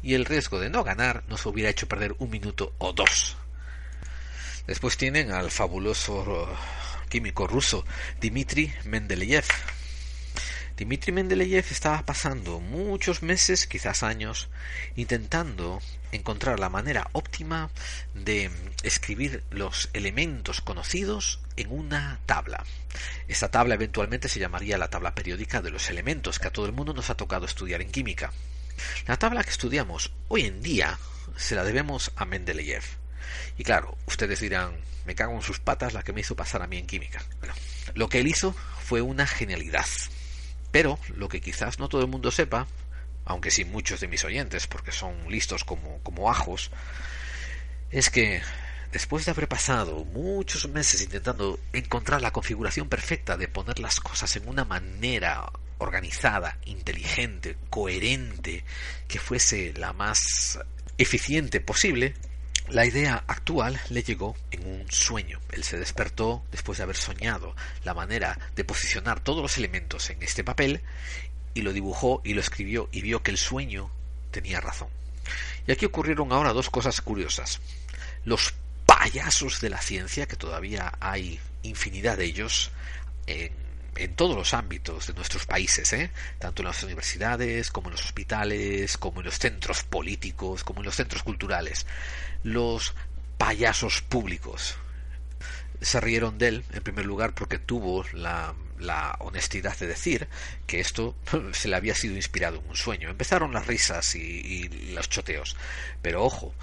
Speaker 1: y el riesgo de no ganar nos hubiera hecho perder un minuto o dos. Después tienen al fabuloso químico ruso Dmitri Mendeleev. Dmitri Mendeleev estaba pasando muchos meses, quizás años, intentando encontrar la manera óptima de escribir los elementos conocidos en una tabla. Esta tabla eventualmente se llamaría la tabla periódica de los elementos que a todo el mundo nos ha tocado estudiar en química. La tabla que estudiamos hoy en día se la debemos a Mendeleev. Y claro, ustedes dirán, me cago en sus patas la que me hizo pasar a mí en química. Bueno, lo que él hizo fue una genialidad. Pero lo que quizás no todo el mundo sepa, aunque sí muchos de mis oyentes, porque son listos como, como ajos, es que después de haber pasado muchos meses intentando encontrar la configuración perfecta de poner las cosas en una manera organizada, inteligente, coherente, que fuese la más eficiente posible, la idea actual le llegó en un sueño. Él se despertó después de haber soñado la manera de posicionar todos los elementos en este papel y lo dibujó y lo escribió y vio que el sueño tenía razón. Y aquí ocurrieron ahora dos cosas curiosas. Los payasos de la ciencia, que todavía hay infinidad de ellos en en todos los ámbitos de nuestros países, ¿eh? tanto en las universidades como en los hospitales, como en los centros políticos, como en los centros culturales. Los payasos públicos se rieron de él, en primer lugar, porque tuvo la, la honestidad de decir que esto se le había sido inspirado en un sueño. Empezaron las risas y, y los choteos, pero ojo,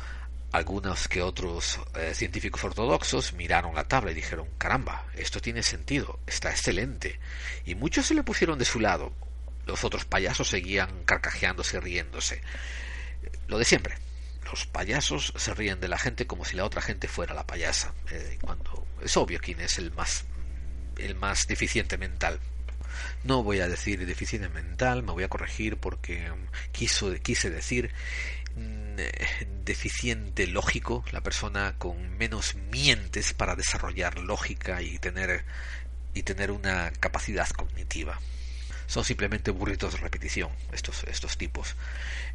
Speaker 1: algunos que otros eh, científicos ortodoxos miraron la tabla y dijeron, caramba, esto tiene sentido, está excelente. Y muchos se le pusieron de su lado. Los otros payasos seguían carcajeándose y riéndose. Lo de siempre. Los payasos se ríen de la gente como si la otra gente fuera la payasa. Eh, cuando es obvio quién es el más el más deficiente mental. No voy a decir deficiente mental, me voy a corregir porque quiso, quise decir deficiente lógico, la persona con menos mientes para desarrollar lógica y tener y tener una capacidad cognitiva. Son simplemente burritos de repetición estos estos tipos.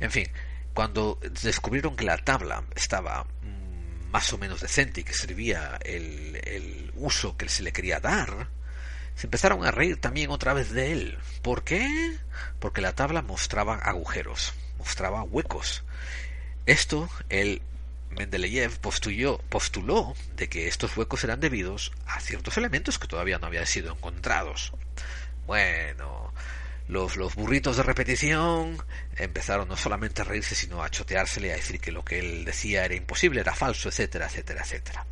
Speaker 1: En fin, cuando descubrieron que la tabla estaba mm, más o menos decente y que servía el, el uso que se le quería dar, se empezaron a reír también otra vez de él. ¿Por qué? Porque la tabla mostraba agujeros, mostraba huecos, esto el Mendeleev postuló, postuló de que estos huecos eran debidos a ciertos elementos que todavía no habían sido encontrados. Bueno, los, los burritos de repetición empezaron no solamente a reírse, sino a choteársele, a decir que lo que él decía era imposible, era falso, etcétera, etcétera, etcétera.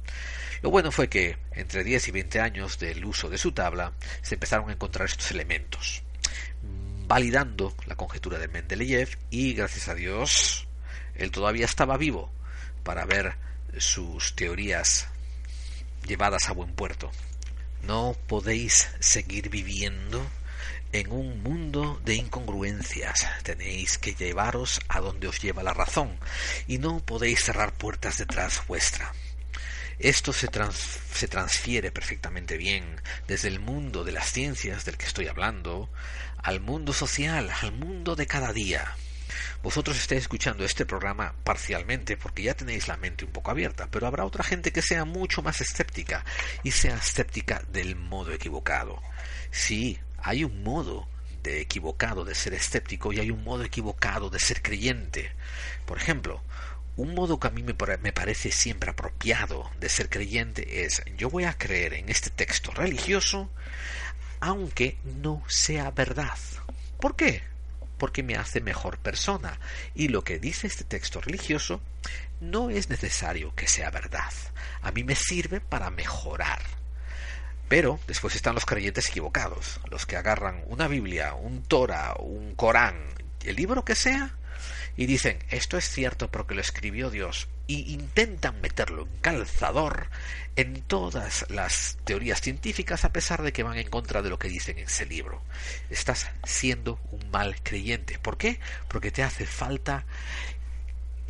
Speaker 1: Lo bueno fue que, entre 10 y 20 años del uso de su tabla, se empezaron a encontrar estos elementos, validando la conjetura de Mendeleev y, gracias a Dios, él todavía estaba vivo para ver sus teorías llevadas a buen puerto. No podéis seguir viviendo en un mundo de incongruencias. Tenéis que llevaros a donde os lleva la razón y no podéis cerrar puertas detrás vuestra. Esto se, se, transfiere perfectamente bien desde el mundo de las ciencias del que estoy hablando al mundo social, al mundo de cada día. Vosotros estáis escuchando este programa parcialmente porque ya tenéis la mente un poco abierta, pero habrá otra gente que sea mucho más escéptica y sea escéptica del modo equivocado. Sí, hay un modo de equivocado de ser escéptico y hay un modo equivocado de ser creyente. Por ejemplo, un modo que a mí me, parece siempre apropiado de ser creyente es yo voy a creer en este texto religioso aunque no sea verdad. ¿Por qué? porque me hace mejor persona. Y lo que dice este texto religioso no es necesario que sea verdad. A mí me sirve para mejorar. Pero después están los creyentes equivocados, los que agarran una Biblia, un Torah, un Corán, el libro que sea, y dicen, esto es cierto porque lo escribió Dios, y intentan meterlo en calzador en todas las teorías científicas a pesar de que van en contra de lo que dicen en ese libro. Estás siendo un mal creyente. ¿Por qué? Porque te hace falta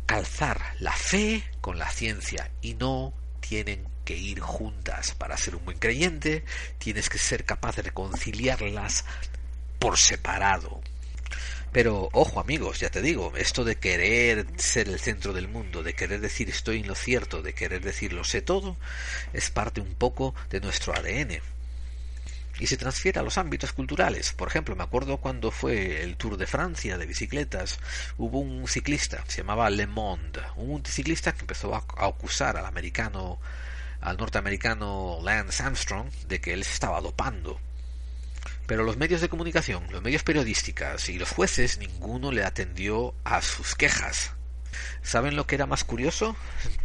Speaker 1: calzar la fe con la ciencia y no tienen que ir juntas. Para ser un buen creyente tienes que ser capaz de reconciliarlas por separado. Pero ojo amigos, ya te digo, esto de querer ser el centro del mundo, de querer decir estoy en lo cierto, de querer decir lo sé todo, es parte un poco de nuestro ADN y se transfiere a los ámbitos culturales. Por ejemplo, me acuerdo cuando fue el Tour de Francia de bicicletas, hubo un ciclista, se llamaba Le Monde, un ciclista que empezó a, acusar al americano, al norteamericano Lance Armstrong de que él se estaba dopando. Pero los medios de comunicación, los medios periodísticos y los jueces, ninguno le atendió a sus quejas. ¿Saben lo que era más curioso?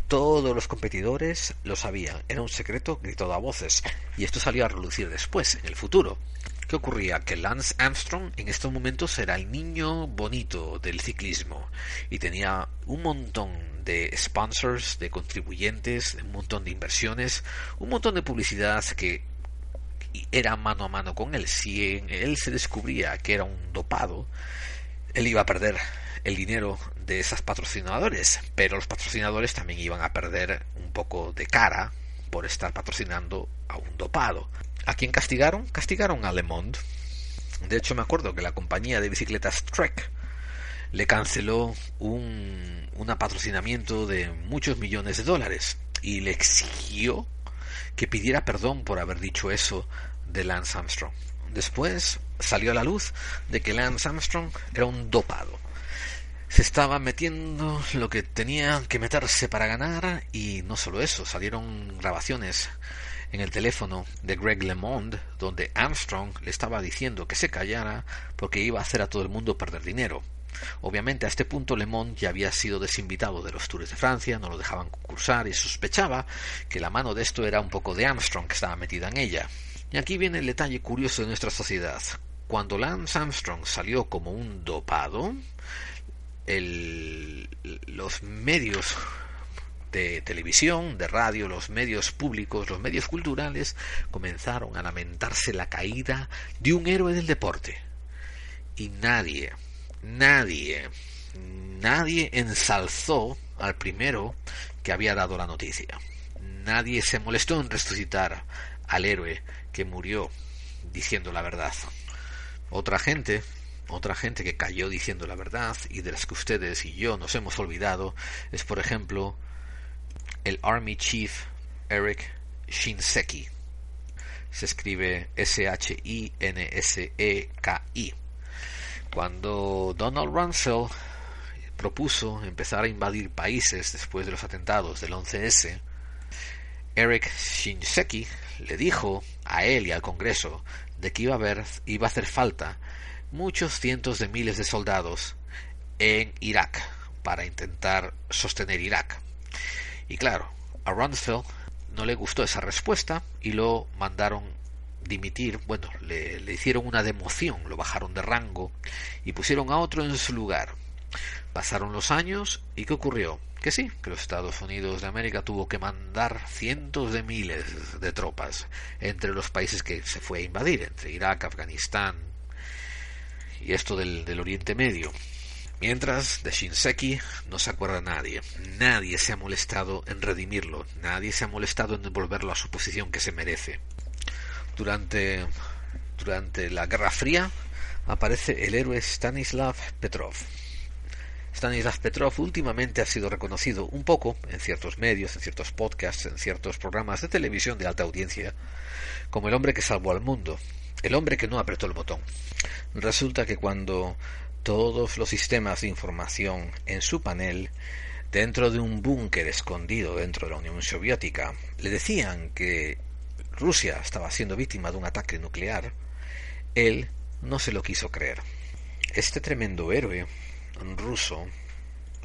Speaker 1: Todos los competidores lo sabían. Era un secreto gritado a voces. Y esto salió a relucir después, en el futuro. ¿Qué ocurría? Que Lance Armstrong en estos momentos era el niño bonito del ciclismo y tenía un montón de sponsors, de contribuyentes, un montón de inversiones, un montón de publicidad que era mano a mano con él. Si él se descubría que era un dopado, él iba a perder el dinero de esos patrocinadores, pero los patrocinadores también iban a perder un poco de cara por estar patrocinando a un dopado. ¿A quién castigaron? Castigaron a Le Monde. De hecho, me acuerdo que la compañía de bicicletas Trek le canceló un, un patrocinamiento de muchos millones de dólares y le exigió que pidiera perdón por haber dicho eso de Lance Armstrong. Después salió a la luz de que Lance Armstrong era un dopado se estaba metiendo lo que tenía que meterse para ganar y no solo eso, salieron grabaciones en el teléfono de Greg LeMond donde Armstrong le estaba diciendo que se callara porque iba a hacer a todo el mundo perder dinero. Obviamente a este punto LeMond ya había sido desinvitado de los Tours de Francia, no lo dejaban concursar y sospechaba que la mano de esto era un poco de Armstrong que estaba metida en ella. Y aquí viene el detalle curioso de nuestra sociedad. Cuando Lance Armstrong salió como un dopado, los medios de televisión, de radio, los medios públicos, los medios culturales comenzaron a lamentarse la caída de un héroe del deporte. Y nadie, nadie, nadie ensalzó al primero que había dado la noticia. Nadie se molestó en resucitar al héroe que murió diciendo la verdad. Otra gente otra gente que cayó diciendo la verdad y de las que ustedes y yo nos hemos olvidado es, por ejemplo, el Army Chief Eric Shinseki. Se escribe S-H-I-N-S-E-K-I. Cuando Donald Rumsfeld propuso empezar a invadir países después de los atentados del 11S, Eric Shinseki le dijo a él y al Congreso de que iba a, haber, iba a hacer falta muchos cientos de miles de soldados en Irak para intentar sostener Irak. Y claro, a Rumsfeld no le gustó esa respuesta y lo mandaron dimitir, bueno, le, le, hicieron una democión, lo bajaron de rango y pusieron a otro en su lugar. Pasaron los años y ¿qué ocurrió? Que sí, que los Estados Unidos de América tuvo que mandar cientos de miles de tropas entre los países que se fue a invadir, entre Irak, Afganistán, y esto del, del Oriente Medio. Mientras, de Shinseki no se acuerda nadie. Nadie se ha molestado en redimirlo. Nadie se ha molestado en devolverlo a su posición que se merece. Durante, durante la Guerra Fría aparece el héroe Stanislav Petrov. Stanislav Petrov últimamente ha sido reconocido un poco en ciertos medios, en ciertos podcasts, en ciertos programas de televisión de alta audiencia, como el hombre que salvó al mundo, el hombre que no apretó el botón. Resulta que cuando todos los sistemas de información en su panel, dentro de un búnker escondido dentro de la Unión Soviética, le decían que Rusia estaba siendo víctima de un ataque nuclear, él no se lo quiso creer. Este tremendo héroe ruso,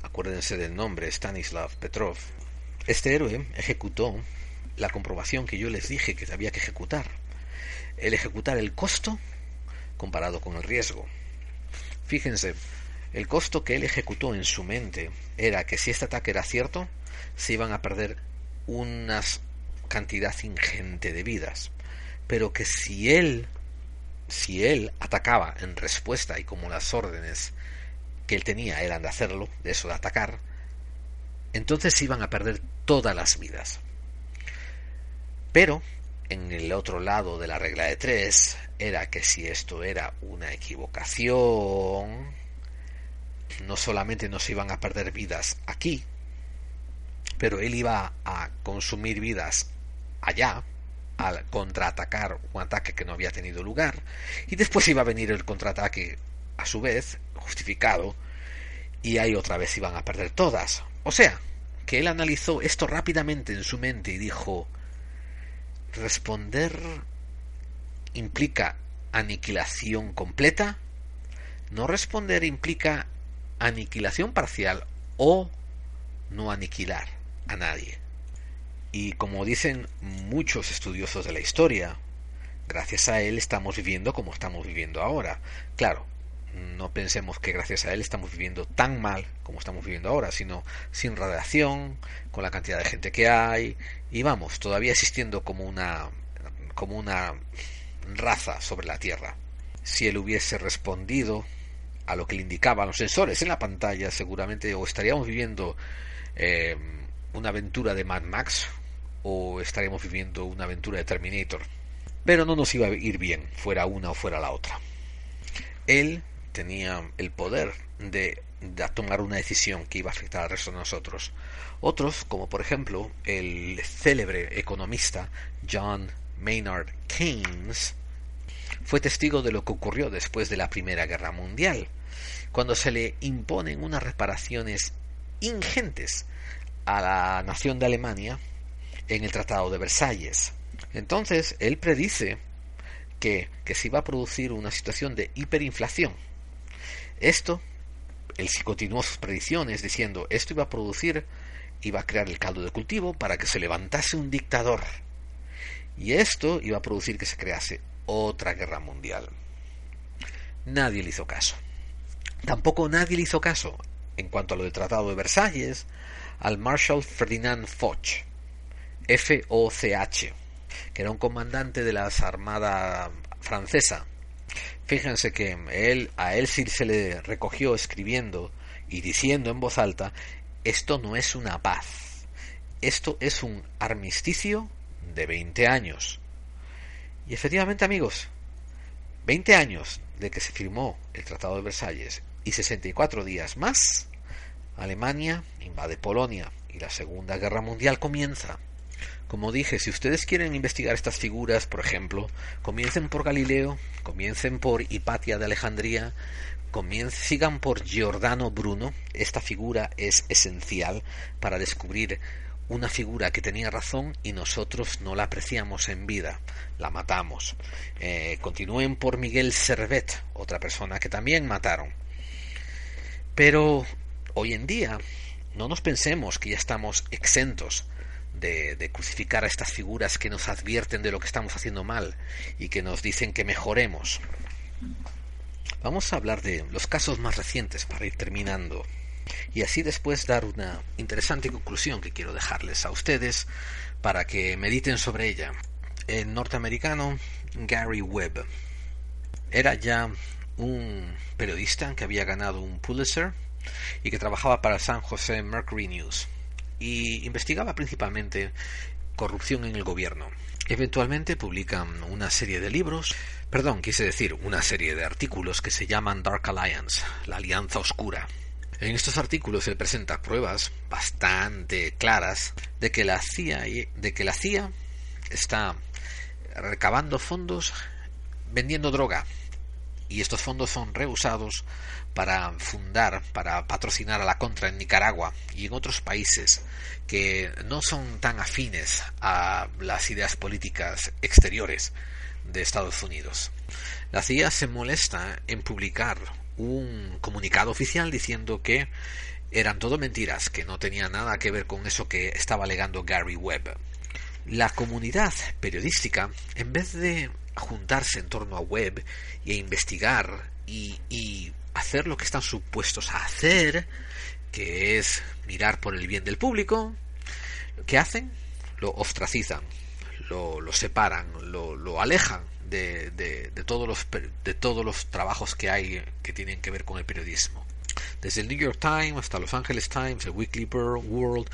Speaker 1: acuérdense del nombre Stanislav Petrov, este héroe ejecutó la comprobación que yo les dije que había que ejecutar el ejecutar el costo comparado con el riesgo. Fíjense, el costo que él ejecutó en su mente era que si este ataque era cierto, se iban a perder una cantidad ingente de vidas, pero que si él si él atacaba en respuesta y como las órdenes que él tenía eran de hacerlo, de eso de atacar, entonces iban a perder todas las vidas. Pero en el otro lado de la regla de tres era que si esto era una equivocación, no solamente no se iban a perder vidas aquí, pero él iba a consumir vidas allá, al contraatacar un ataque que no había tenido lugar, y después iba a venir el contraataque a su vez, justificado, y ahí otra vez iban a perder todas. O sea, que él analizó esto rápidamente en su mente y dijo, responder implica aniquilación completa, no responder implica aniquilación parcial o no aniquilar a nadie. Y como dicen muchos estudiosos de la historia, gracias a él estamos viviendo como estamos viviendo ahora. Claro, no pensemos que gracias a él estamos viviendo tan mal como estamos viviendo ahora, sino sin radiación, con la cantidad de gente que hay, y vamos, todavía existiendo como una como una raza sobre la Tierra. Si él hubiese respondido a lo que le indicaban los sensores en la pantalla, seguramente o estaríamos viviendo eh, una aventura de Mad Max o estaríamos viviendo una aventura de Terminator. Pero no nos iba a ir bien, fuera una o fuera la otra. Él tenía el poder de, de, tomar una decisión que iba a afectar al resto de nosotros. Otros, como por ejemplo el célebre economista John Maynard Keynes, fue testigo de lo que ocurrió después de la Primera Guerra Mundial, cuando se le imponen unas reparaciones ingentes a la nación de Alemania en el Tratado de Versalles. Entonces, él predice que, que se iba a producir una situación de hiperinflación esto, él sí continuó sus predicciones diciendo, esto iba a producir, iba a crear el caldo de cultivo para que se levantase un dictador. Y esto iba a producir que se crease otra guerra mundial. Nadie le hizo caso. Tampoco nadie le hizo caso, en cuanto a lo del Tratado de Versalles, al Marshal Ferdinand Foch, F-O-C-H, que era un comandante de la Armada francesa, Fíjense que él, a él sí se le recogió escribiendo y diciendo en voz alta, esto no es una paz, esto es un armisticio de 20 años. Y efectivamente, amigos, 20 años de que se firmó el Tratado de Versalles y 64 días más, Alemania invade Polonia y la Segunda Guerra Mundial comienza. Como dije, si ustedes quieren investigar estas figuras, por ejemplo, comiencen por Galileo, comiencen por Hipatia de Alejandría, sigan por Giordano Bruno. Esta figura es esencial para descubrir una figura que tenía razón y nosotros no la apreciamos en vida, la matamos. Eh, continúen por Miguel Servet, otra persona que también mataron. Pero hoy en día no nos pensemos que ya estamos exentos de, crucificar a estas figuras que nos advierten de lo que estamos haciendo mal y que nos dicen que mejoremos. Vamos a hablar de los casos más recientes para ir terminando y así después dar una interesante conclusión que quiero dejarles a ustedes para que mediten sobre ella. El norteamericano Gary Webb era ya un periodista que había ganado un Pulitzer y que trabajaba para San José Mercury News y investigaba principalmente corrupción en el gobierno. Eventualmente publican una serie de libros, perdón, quise decir una serie de artículos que se llaman Dark Alliance, la Alianza Oscura. En estos artículos él presenta pruebas bastante claras de que la CIA, de que la CIA está recabando fondos vendiendo droga y estos fondos son reusados para fundar, para patrocinar a la contra en Nicaragua y en otros países que no son tan afines a las ideas políticas exteriores de Estados Unidos. La CIA se molesta en publicar un comunicado oficial diciendo que eran todo mentiras, que no tenía nada que ver con eso que estaba alegando Gary Webb. La comunidad periodística, en vez de juntarse en torno a Webb e investigar y, y hacer lo que están supuestos a hacer, que es mirar por el bien del público, ¿qué hacen? Lo ostracizan, lo, separan, lo, lo alejan de, de, de, todos los, de todos los trabajos que hay que tienen que ver con el periodismo. Desde el New York Times hasta Los Angeles Times, el Weekly World,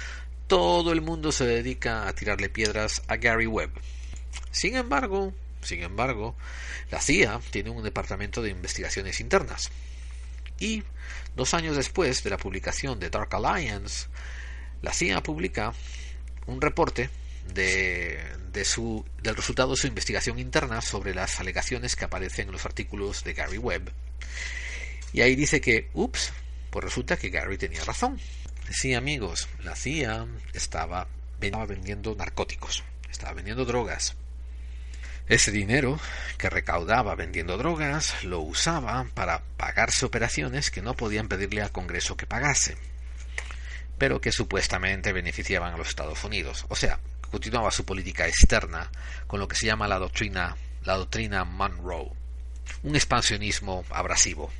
Speaker 1: todo el mundo se dedica a tirarle piedras a Gary Webb. Sin embargo, sin embargo, la CIA tiene un departamento de investigaciones internas Y dos años después de la publicación de Dark Alliance, la CIA publica un reporte de, su, del resultado de su investigación interna sobre las alegaciones que aparecen en los artículos de Gary Webb. Y ahí dice que, ups, pues resulta que Gary tenía razón. Sí, amigos, la CIA estaba vendiendo narcóticos, estaba vendiendo drogas. Ese dinero que recaudaba vendiendo drogas lo usaba para pagarse operaciones que no podían pedirle al Congreso que pagase, pero que supuestamente beneficiaban a los Estados Unidos. O sea, continuaba su política externa con lo que se llama la doctrina, la doctrina Monroe, un expansionismo abrasivo.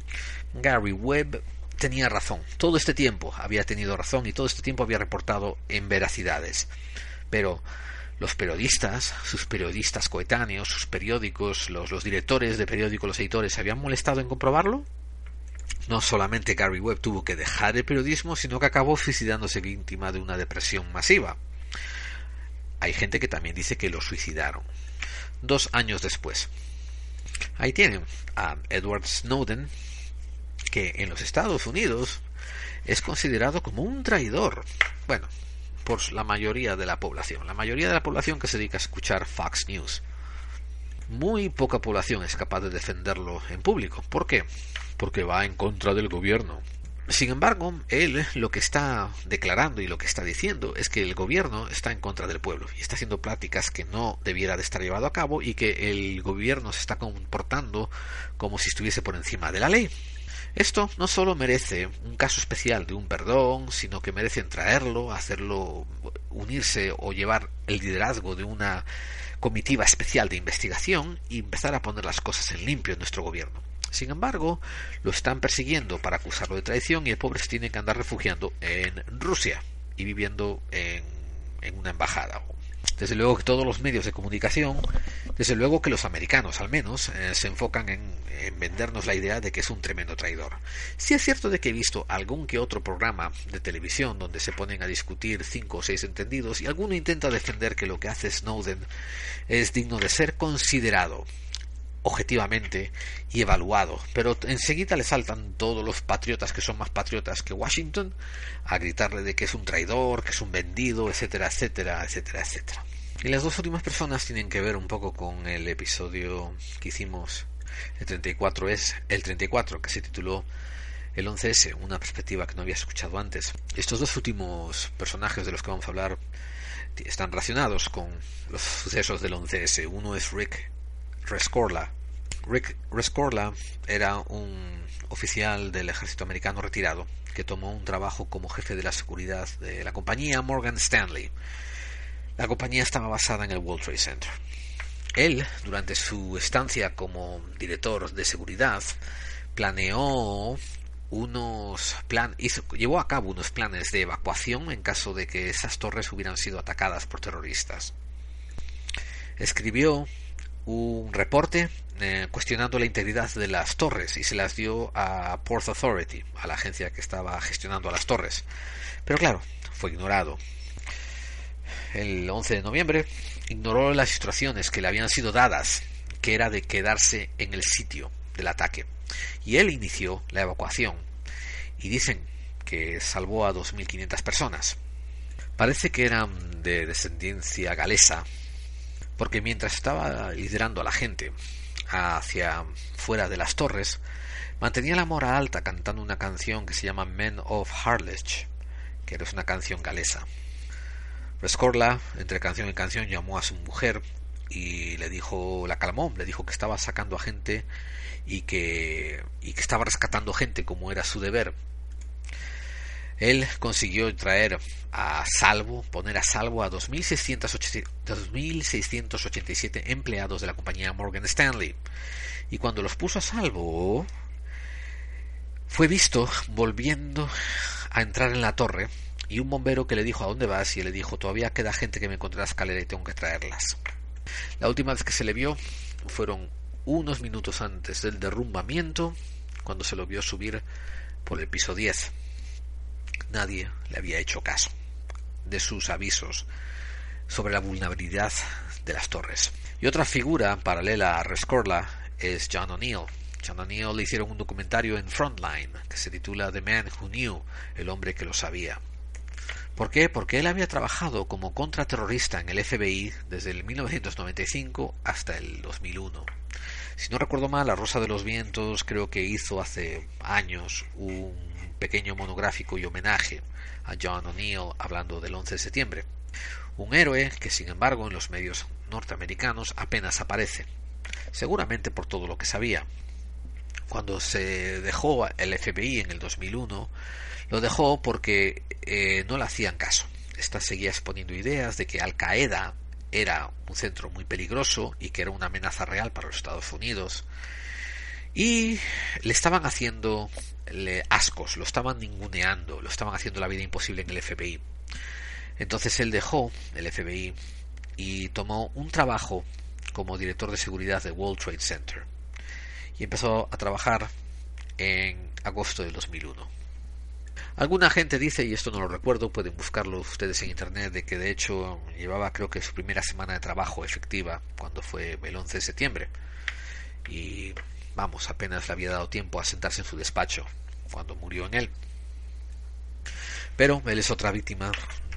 Speaker 1: Gary Webb tenía razón. Todo este tiempo había tenido razón y todo este tiempo había reportado en veracidades. Pero los periodistas, sus periodistas coetáneos, sus periódicos, los, directores de periódicos, los editores, ¿se habían molestado en comprobarlo? No solamente Gary Webb tuvo que dejar el periodismo, sino que acabó suicidándose víctima de una depresión masiva. Hay gente que también dice que lo suicidaron. Dos años después. Ahí tienen a Edward Snowden, que en los Estados Unidos es considerado como un traidor. Bueno, por la mayoría de la población. La mayoría de la población que se dedica a escuchar Fox News. Muy poca población es capaz de defenderlo en público. ¿Por qué? Porque va en contra del gobierno. Sin embargo, él lo que está declarando y lo que está diciendo es que el gobierno está en contra del pueblo y está haciendo prácticas que no debiera de estar llevado a cabo y que el gobierno se está comportando como si estuviese por encima de la ley. Esto no solo merece un caso especial de un perdón, sino que merece traerlo, hacerlo unirse o llevar el liderazgo de una comitiva especial de investigación y empezar a poner las cosas en limpio en nuestro gobierno. Sin embargo, lo están persiguiendo para acusarlo de traición y el pobre se tiene que andar refugiando en Rusia y viviendo en, en una embajada desde luego que todos los medios de comunicación, desde luego que los americanos al menos, eh, se enfocan en, en, vendernos la idea de que es un tremendo traidor. Si es cierto de que he visto algún que otro programa de televisión donde se ponen a discutir cinco o seis entendidos y alguno intenta defender que lo que hace Snowden es digno de ser considerado objetivamente y evaluado, pero enseguida le saltan todos los patriotas que son más patriotas que Washington a gritarle de que es un traidor, que es un vendido, etcétera, etcétera, etcétera, etcétera. Y las dos últimas personas tienen que ver un poco con el episodio que hicimos el 34 es el 34 que se tituló el 11S, una perspectiva que no había escuchado antes. Estos dos últimos personajes de los que vamos a hablar están relacionados con los sucesos del 11S. Uno es Rick Rescorla. Rick Rescorla era un oficial del ejército americano retirado que tomó un trabajo como jefe de la seguridad de la compañía Morgan Stanley. La compañía estaba basada en el World Trade Center. Él, durante su estancia como director de seguridad, planeó unos plan llevó a cabo unos planes de evacuación en caso de que esas torres hubieran sido atacadas por terroristas. Escribió un reporte eh, cuestionando la integridad de las torres y se las dio a Port Authority, a la agencia que estaba gestionando las torres. Pero claro, fue ignorado. El 11 de noviembre ignoró las instrucciones que le habían sido dadas, que era de quedarse en el sitio del ataque. Y él inició la evacuación. Y dicen que salvó a 2.500 personas. Parece que eran de descendencia galesa, porque mientras estaba liderando a la gente hacia fuera de las torres, mantenía la mora alta cantando una canción que se llama Men of Harlech, que era una canción galesa. Rescorla, entre canción y canción, llamó a su mujer y le dijo, la calmó, le dijo que estaba sacando a gente y que, y que estaba rescatando gente como era su deber, él consiguió traer a salvo, poner a salvo a 2.687 empleados de la compañía Morgan Stanley. Y cuando los puso a salvo, fue visto volviendo a entrar en la torre y un bombero que le dijo a dónde vas y le dijo todavía queda gente que me encontré en la escalera y tengo que traerlas. La última vez que se le vio fueron unos minutos antes del derrumbamiento cuando se lo vio subir por el piso 10 nadie le había hecho caso de sus avisos sobre la vulnerabilidad de las torres. Y otra figura paralela a Rescorla es John O'Neill, John O'Neill le hicieron un documentario en Frontline que se titula The Man Who Knew, el hombre que lo sabía. ¿Por qué? Porque él había trabajado como contraterrorista en el FBI desde el 1995 hasta el 2001. Si no recuerdo mal, La Rosa de los Vientos creo que hizo hace años un pequeño monográfico y homenaje a John O'Neill hablando del 11 de septiembre. Un héroe que, sin embargo, en los medios norteamericanos apenas aparece, seguramente por todo lo que sabía. Cuando se dejó el FBI en el 2001, lo dejó porque eh, no le hacían caso. Esta seguía exponiendo ideas de que Al Qaeda era un centro muy peligroso y que era una amenaza real para los Estados Unidos. Y le estaban haciendo ascos, lo estaban ninguneando, lo estaban haciendo la vida imposible en el FBI. Entonces él dejó el FBI y tomó un trabajo como director de seguridad de World Trade Center. Y empezó a trabajar en agosto del 2001. Alguna gente dice, y esto no lo recuerdo, pueden buscarlo ustedes en internet, de que de hecho llevaba creo que su primera semana de trabajo efectiva cuando fue el 11 de septiembre. Y vamos, apenas le había dado tiempo a sentarse en su despacho cuando murió en él. Pero él es otra víctima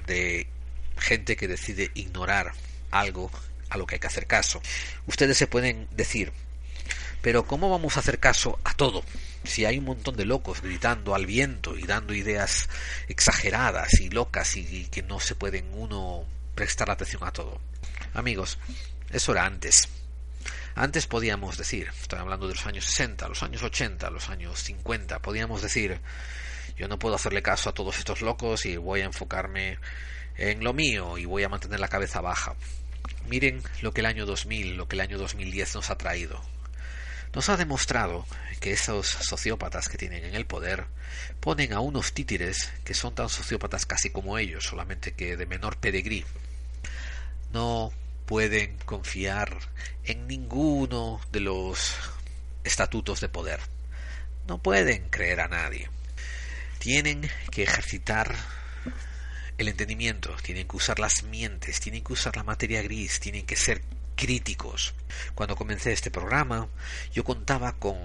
Speaker 1: de gente que decide ignorar algo a lo que hay que hacer caso. Ustedes se pueden decir, pero ¿cómo vamos a hacer caso a todo? Si hay un montón de locos gritando al viento y dando ideas exageradas y locas y, que no se pueden uno prestar atención a todo. Amigos, eso era antes. Antes podíamos decir, estoy hablando de los años 60, los años 80, los años 50, podíamos decir, yo no puedo hacerle caso a todos estos locos y voy a enfocarme en lo mío y voy a mantener la cabeza baja. Miren lo que el año 2000, lo que el año 2010 nos ha traído nos ha demostrado que esos sociópatas que tienen en el poder ponen a unos títeres que son tan sociópatas casi como ellos, solamente que de menor pedigrí. No pueden confiar en ninguno de los estatutos de poder. No pueden creer a nadie. Tienen que ejercitar el entendimiento, tienen que usar las mientes, tienen que usar la materia gris, tienen que ser críticos. Cuando comencé este programa, yo contaba con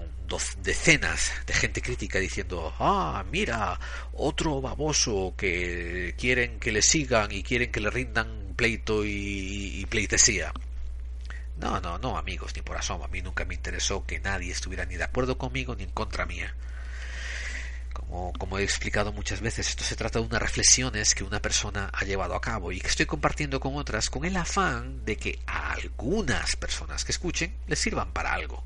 Speaker 1: decenas de gente crítica diciendo, ah, mira, otro baboso que quieren que le sigan y quieren que le rindan pleito y, y pleitesía. No, no, no, amigos, ni por asomo. A mí nunca me interesó que nadie estuviera ni de acuerdo conmigo ni en contra mía. Como, he explicado muchas veces, esto se trata de unas reflexiones que una persona ha llevado a cabo y que estoy compartiendo con otras con el afán de que a algunas personas que escuchen les sirvan para algo.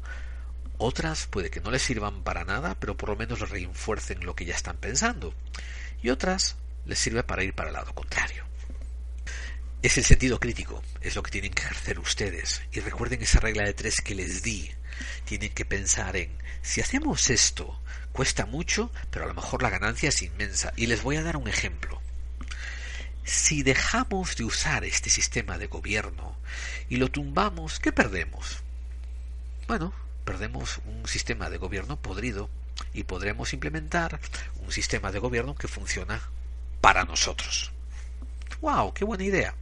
Speaker 1: Otras puede que no les sirvan para nada, pero por lo menos les refuercen lo que ya están pensando. Y otras les sirve para ir para el lado contrario. Es el sentido crítico, es lo que tienen que ejercer ustedes. Y recuerden esa regla de tres que les di. Tienen que pensar en, si hacemos esto, Cuesta mucho, pero a lo mejor la ganancia es inmensa. Y les voy a dar un ejemplo. Si dejamos de usar este sistema de gobierno y lo tumbamos, ¿qué perdemos? Bueno, perdemos un sistema de gobierno podrido y podremos implementar un sistema de gobierno que funciona para nosotros. ¡Wow! ¡Qué buena idea!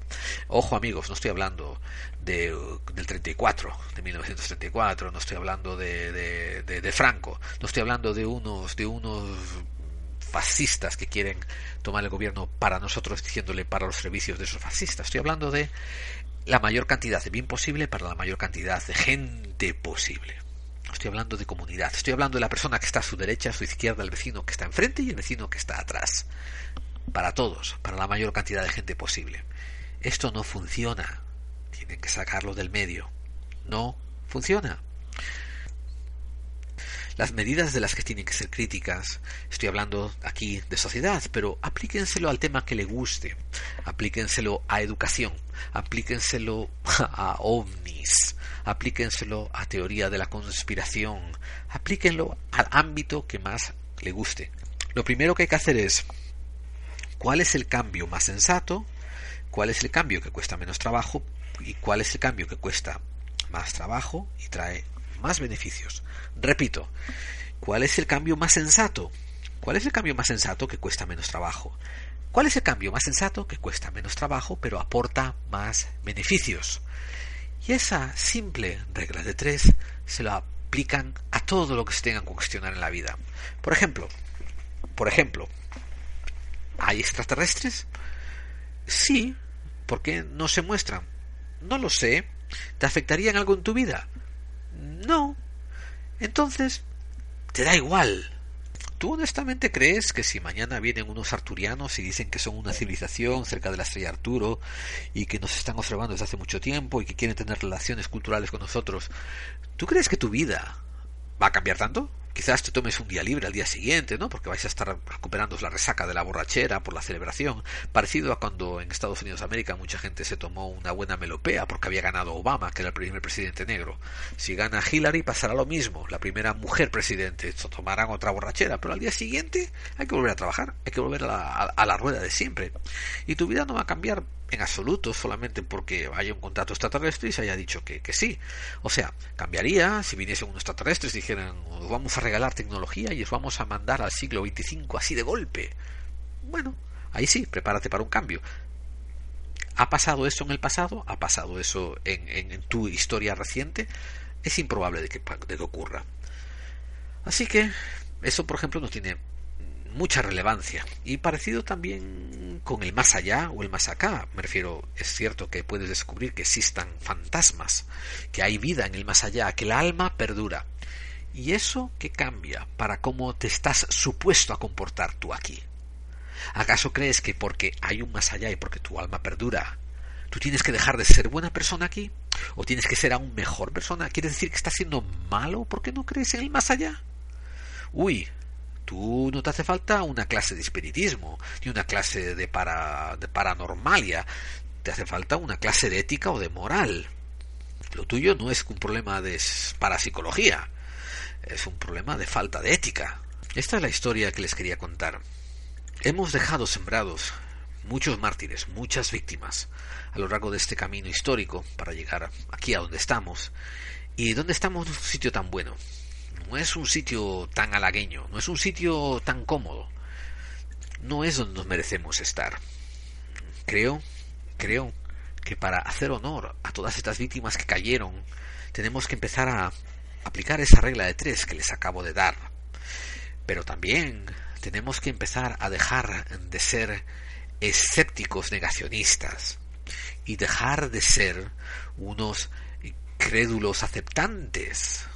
Speaker 1: Ojo amigos, no estoy hablando de, del 34, de 1934, no estoy hablando de, Franco, no estoy hablando de unos, de unos fascistas que quieren tomar el gobierno para nosotros diciéndole para los servicios de esos fascistas. Estoy hablando de la mayor cantidad de bien posible para la mayor cantidad de gente posible. Estoy hablando de comunidad. Estoy hablando de la persona que está a su derecha, a su izquierda, el vecino que está enfrente y el vecino que está atrás para todos, para la mayor cantidad de gente posible. Esto no funciona. Tienen que sacarlo del medio. No funciona. Las medidas de las que tienen que ser críticas, estoy hablando aquí de sociedad, pero aplíquenselo al tema que le guste, aplíquenselo a educación, aplíquenselo a ovnis, aplíquenselo a teoría de la conspiración, aplíquenlo al ámbito que más le guste. Lo primero que hay que hacer es cuál es el cambio más sensato, cuál es el cambio que cuesta menos trabajo y cuál es el cambio que cuesta más trabajo y trae más beneficios. Repito, ¿cuál es el cambio más sensato? ¿Cuál es el cambio más sensato que cuesta menos trabajo? ¿Cuál es el cambio más sensato que cuesta menos trabajo pero aporta más beneficios? Y esa simple regla de tres se lo aplican a a todo lo que se tenga que cuestionar en la vida. Por ejemplo, por ejemplo, ¿hay extraterrestres? Sí, ¿por qué no se muestran? No lo sé. ¿Te afectarían algo en tu vida? No. Entonces, te da igual. ¿Tú honestamente crees que si mañana vienen unos arturianos y dicen que son una civilización cerca de la estrella Arturo y que nos están observando desde hace mucho tiempo y que quieren tener relaciones culturales con nosotros, ¿tú crees que tu vida va a cambiar tanto? Quizás te tomes un día libre al día siguiente, ¿no? Porque vais a estar recuperando la resaca de la borrachera por la celebración, parecido a cuando en Estados Unidos de América mucha gente se tomó una buena melopea porque había ganado Obama, que era el primer presidente negro. Si gana Hillary pasará lo mismo, la primera mujer presidente, se tomarán otra borrachera, pero al día siguiente hay que volver a trabajar, hay que volver a la, a la rueda de siempre. Y tu vida no va a cambiar en absoluto solamente porque haya un contrato extraterrestre y se haya dicho que, que sí. O sea, cambiaría si viniesen unos extraterrestres y dijeran, os vamos a regalar tecnología y os vamos a mandar al siglo 25 así de golpe. Bueno, ahí sí, prepárate para un cambio. ¿Ha pasado eso en el pasado? ¿Ha pasado eso en, en, tu historia reciente? Es improbable de que, de que ocurra. Así que eso, por ejemplo, no tiene mucha relevancia. Y parecido también con el más allá o el más acá. Me refiero, es cierto que puedes descubrir que existan fantasmas, que hay vida en el más allá, que el alma perdura. ¿Y eso qué cambia para cómo te estás supuesto a comportar tú aquí? ¿Acaso crees que porque hay un más allá y porque tu alma perdura, tú tienes que dejar de ser buena persona aquí? ¿O tienes que ser aún mejor persona? ¿Quieres decir que estás siendo malo porque no crees en el más allá? Uy, Tú no te hace falta una clase de espiritismo, ni una clase de, para, de paranormalia, te hace falta una clase de ética o de moral. Lo tuyo no es un problema de parapsicología, es un problema de falta de ética. Esta es la historia que les quería contar. Hemos dejado sembrados muchos mártires, muchas víctimas a lo largo de este camino histórico para llegar aquí a donde estamos. ¿Y dónde estamos en un sitio tan bueno? No es un sitio tan halagueño, no es un sitio tan cómodo, no es donde nos merecemos estar. Creo, creo que para hacer honor a todas estas víctimas que cayeron, tenemos que empezar a aplicar esa regla de tres que les acabo de dar. Pero también tenemos que empezar a dejar de ser escépticos negacionistas y dejar de ser unos crédulos aceptantes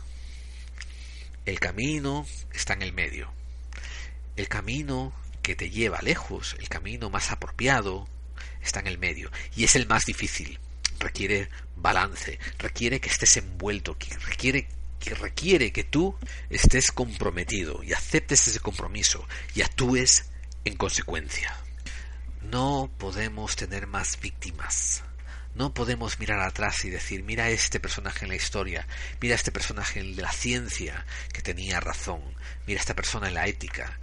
Speaker 1: el camino está en el medio. El camino que te lleva lejos, el camino más apropiado, está en el medio. Y es el más difícil. Requiere balance, requiere que estés envuelto, que requiere que requiere que tú estés comprometido y aceptes ese compromiso y actúes en consecuencia. No podemos tener más víctimas. No podemos mirar atrás y decir, mira este personaje en la historia, mira este personaje en la ciencia que tenía razón, mira esta persona en la ética,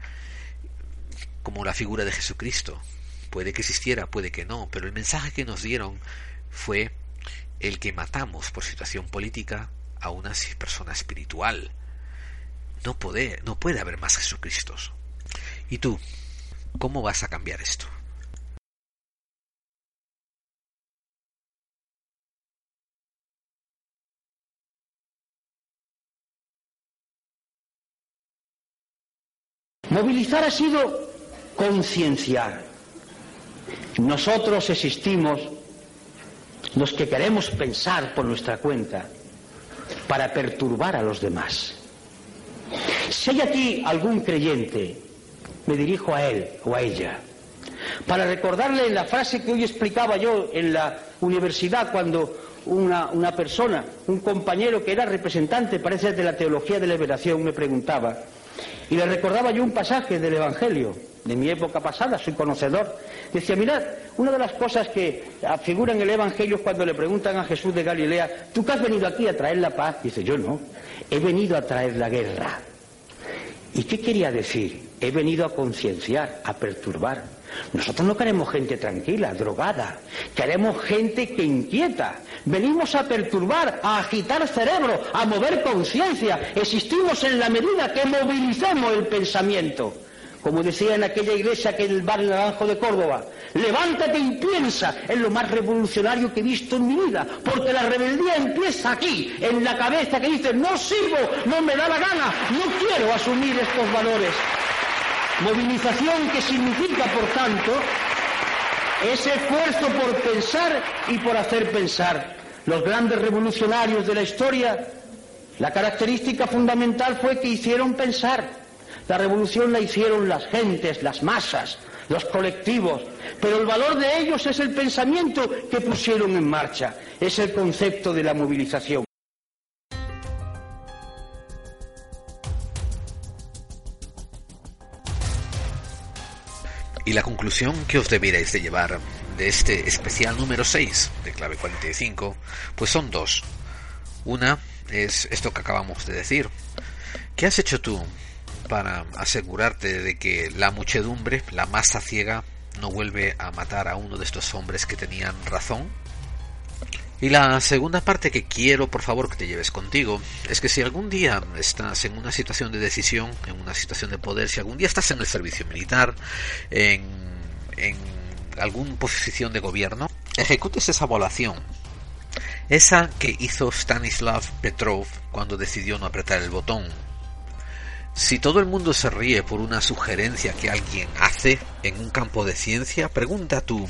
Speaker 1: como la figura de Jesucristo. Puede que existiera, puede que no, pero el mensaje que nos dieron fue el que matamos por situación política a una persona espiritual. No puede, no puede haber más Jesucristos. ¿Y tú? ¿Cómo vas a cambiar esto?
Speaker 2: Movilizar ha sido concienciar. Nosotros existimos, los que queremos pensar por nuestra cuenta, para perturbar a los demás. Si hay aquí algún creyente, me dirijo a él o a ella, para recordarle la frase que hoy explicaba yo en la universidad cuando una, una persona, un compañero que era representante, parece, de la teología de liberación, me preguntaba, y le recordaba yo un pasaje del Evangelio, de mi época pasada, soy conocedor. Decía, mirad, una de las cosas que figura en el Evangelio es cuando le preguntan a Jesús de Galilea, ¿tú qué has venido aquí a traer la paz? Dice, yo no, he venido a traer la guerra. ¿Y qué quería decir? He venido a concienciar, a perturbar. Nosotros no queremos gente tranquila, drogada. Queremos gente que inquieta. Venimos a perturbar, a agitar cerebro, a mover conciencia. Existimos en la medida que movilicemos el pensamiento. como decía en aquella iglesia que en el barrio Naranjo de Córdoba, levántate y piensa en lo más revolucionario que he visto en mi vida, porque la rebeldía empieza aquí, en la cabeza que dice, no sirvo, no me da la gana, no quiero asumir estos valores. Movilización que significa, por tanto, ese esfuerzo por pensar y por hacer pensar. Los grandes revolucionarios de la historia, la característica fundamental fue que hicieron pensar. La revolución la hicieron las gentes, las masas, los colectivos, pero el valor de ellos es el pensamiento que pusieron en marcha, es el concepto de la movilización.
Speaker 1: Y la conclusión que os debierais de llevar de este especial número 6 de clave 45, pues son dos. Una es esto que acabamos de decir. ¿Qué has hecho tú para asegurarte de que la muchedumbre, la masa ciega, no vuelve a matar a uno de estos hombres que tenían razón? Y la segunda parte que quiero, por favor, que te lleves contigo, es que si algún día estás en una situación de decisión, en una situación de poder, si algún día estás en el servicio militar, en, en alguna posición de gobierno, ejecutes esa evaluación. Esa que hizo Stanislav Petrov cuando decidió no apretar el botón si todo el mundo se ríe por una sugerencia que alguien hace en un campo de ciencia, pregunta tú,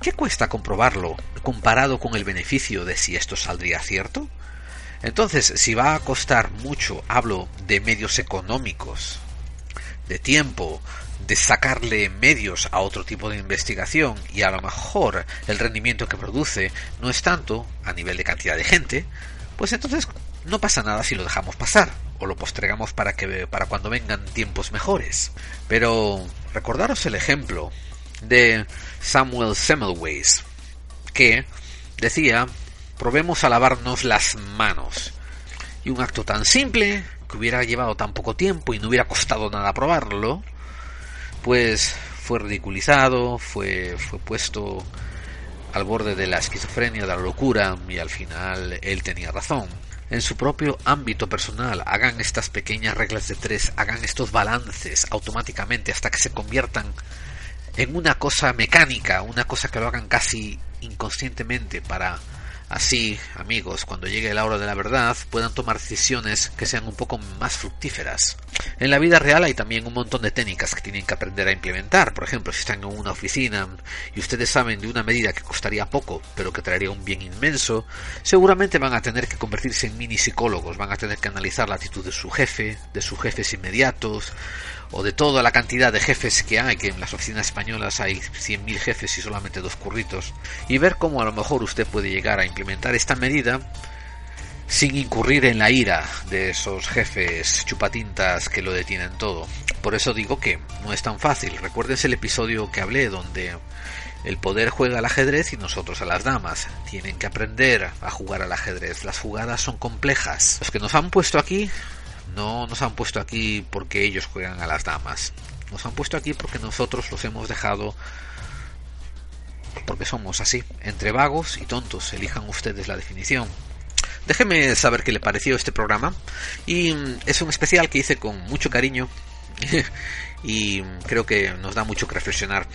Speaker 1: ¿qué cuesta comprobarlo comparado con el beneficio de si esto saldría cierto? Entonces, si va a costar mucho, hablo de medios económicos, de tiempo, de sacarle medios a otro tipo de investigación y a lo mejor el rendimiento que produce no es tanto a nivel de cantidad de gente, pues entonces no pasa nada si lo dejamos pasar o lo postregamos para que para cuando vengan tiempos mejores. Pero recordaros el ejemplo de Samuel Semmelweis que decía, probemos a lavarnos las manos. Y un acto tan simple, que hubiera llevado tan poco tiempo y no hubiera costado nada probarlo, pues fue ridiculizado, fue, fue puesto al borde de la esquizofrenia, de la locura, y al final él tenía razón en su propio ámbito personal, hagan estas pequeñas reglas de tres, hagan estos balances automáticamente hasta que se conviertan en una cosa mecánica, una cosa que lo hagan casi inconscientemente para Así, amigos, cuando llegue la hora de la verdad, puedan tomar decisiones que sean un poco más fructíferas. En la vida real hay también un montón de técnicas que tienen que aprender a implementar. Por ejemplo, si están en una oficina y ustedes saben de una medida que costaría poco, pero que traería un bien inmenso, seguramente van a tener que convertirse en mini psicólogos, van a tener que analizar la actitud de su jefe, de sus jefes inmediatos, o de toda la cantidad de jefes que hay, que en las oficinas españolas hay 100.000 jefes y solamente dos curritos, y ver cómo a lo mejor usted puede llegar a implementar esta medida sin incurrir en la ira de esos jefes chupatintas que lo detienen todo. Por eso digo que no es tan fácil. Recuérdense el episodio que hablé donde el poder juega al ajedrez y nosotros a las damas. Tienen que aprender a jugar al ajedrez. Las jugadas son complejas. Los que nos han puesto aquí no nos han puesto aquí porque ellos juegan a las damas. Nos han puesto aquí porque nosotros los hemos dejado porque somos así, entre vagos y tontos. Elijan ustedes la definición. Déjenme saber qué le pareció este programa. Y mm, es un especial que hice con mucho cariño. y creo que nos da mucho que reflexionar.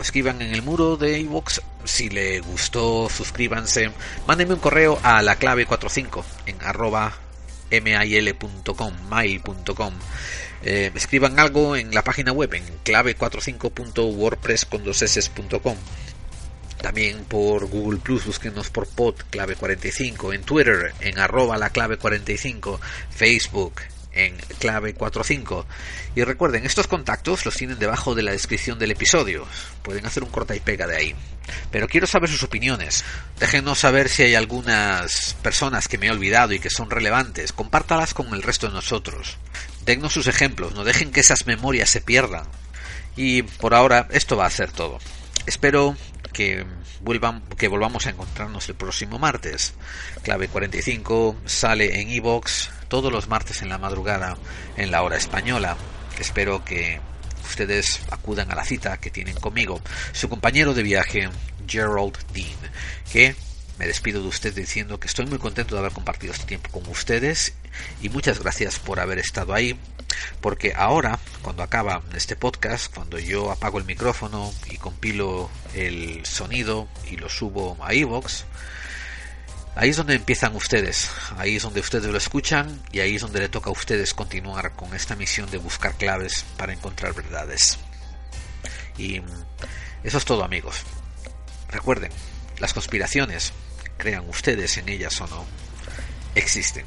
Speaker 1: Escriban en el muro de iVoox si le gustó, suscríbanse. Mándenme un correo a la clave 45 en arroba mail.com, mail.com. Eh, escriban algo en la página web en clave45.wordpress.com. También por Google Plus, búsquenos por pod clave 45, en Twitter en arroba la clave 45, Facebook en clave 45. Y recuerden, estos contactos los tienen debajo de la descripción del episodio. Pueden hacer un corta y pega de ahí. Pero quiero saber sus opiniones. Déjenos saber si hay algunas personas que me he olvidado y que son relevantes. Compártalas con el resto de nosotros. Dennos sus ejemplos, no dejen que esas memorias se pierdan. Y por ahora esto va a ser todo. Espero que vuelvan que volvamos a encontrarnos el próximo martes. Clave 45 sale en iBox todos los martes en la madrugada en la hora española. Espero que ustedes acudan a la cita que tienen conmigo, su compañero de viaje, Gerald Dean, que me despido de usted diciendo que estoy muy contento de haber compartido este tiempo con ustedes y muchas gracias por haber estado ahí, porque ahora, cuando acaba este podcast, cuando yo apago el micrófono y compilo el sonido y lo subo a iVoox, Ahí es donde empiezan ustedes, ahí es donde ustedes lo escuchan y ahí es donde le toca a ustedes continuar con esta misión de buscar claves para encontrar verdades. Y eso es todo amigos. Recuerden, las conspiraciones, crean ustedes en ellas o no, existen.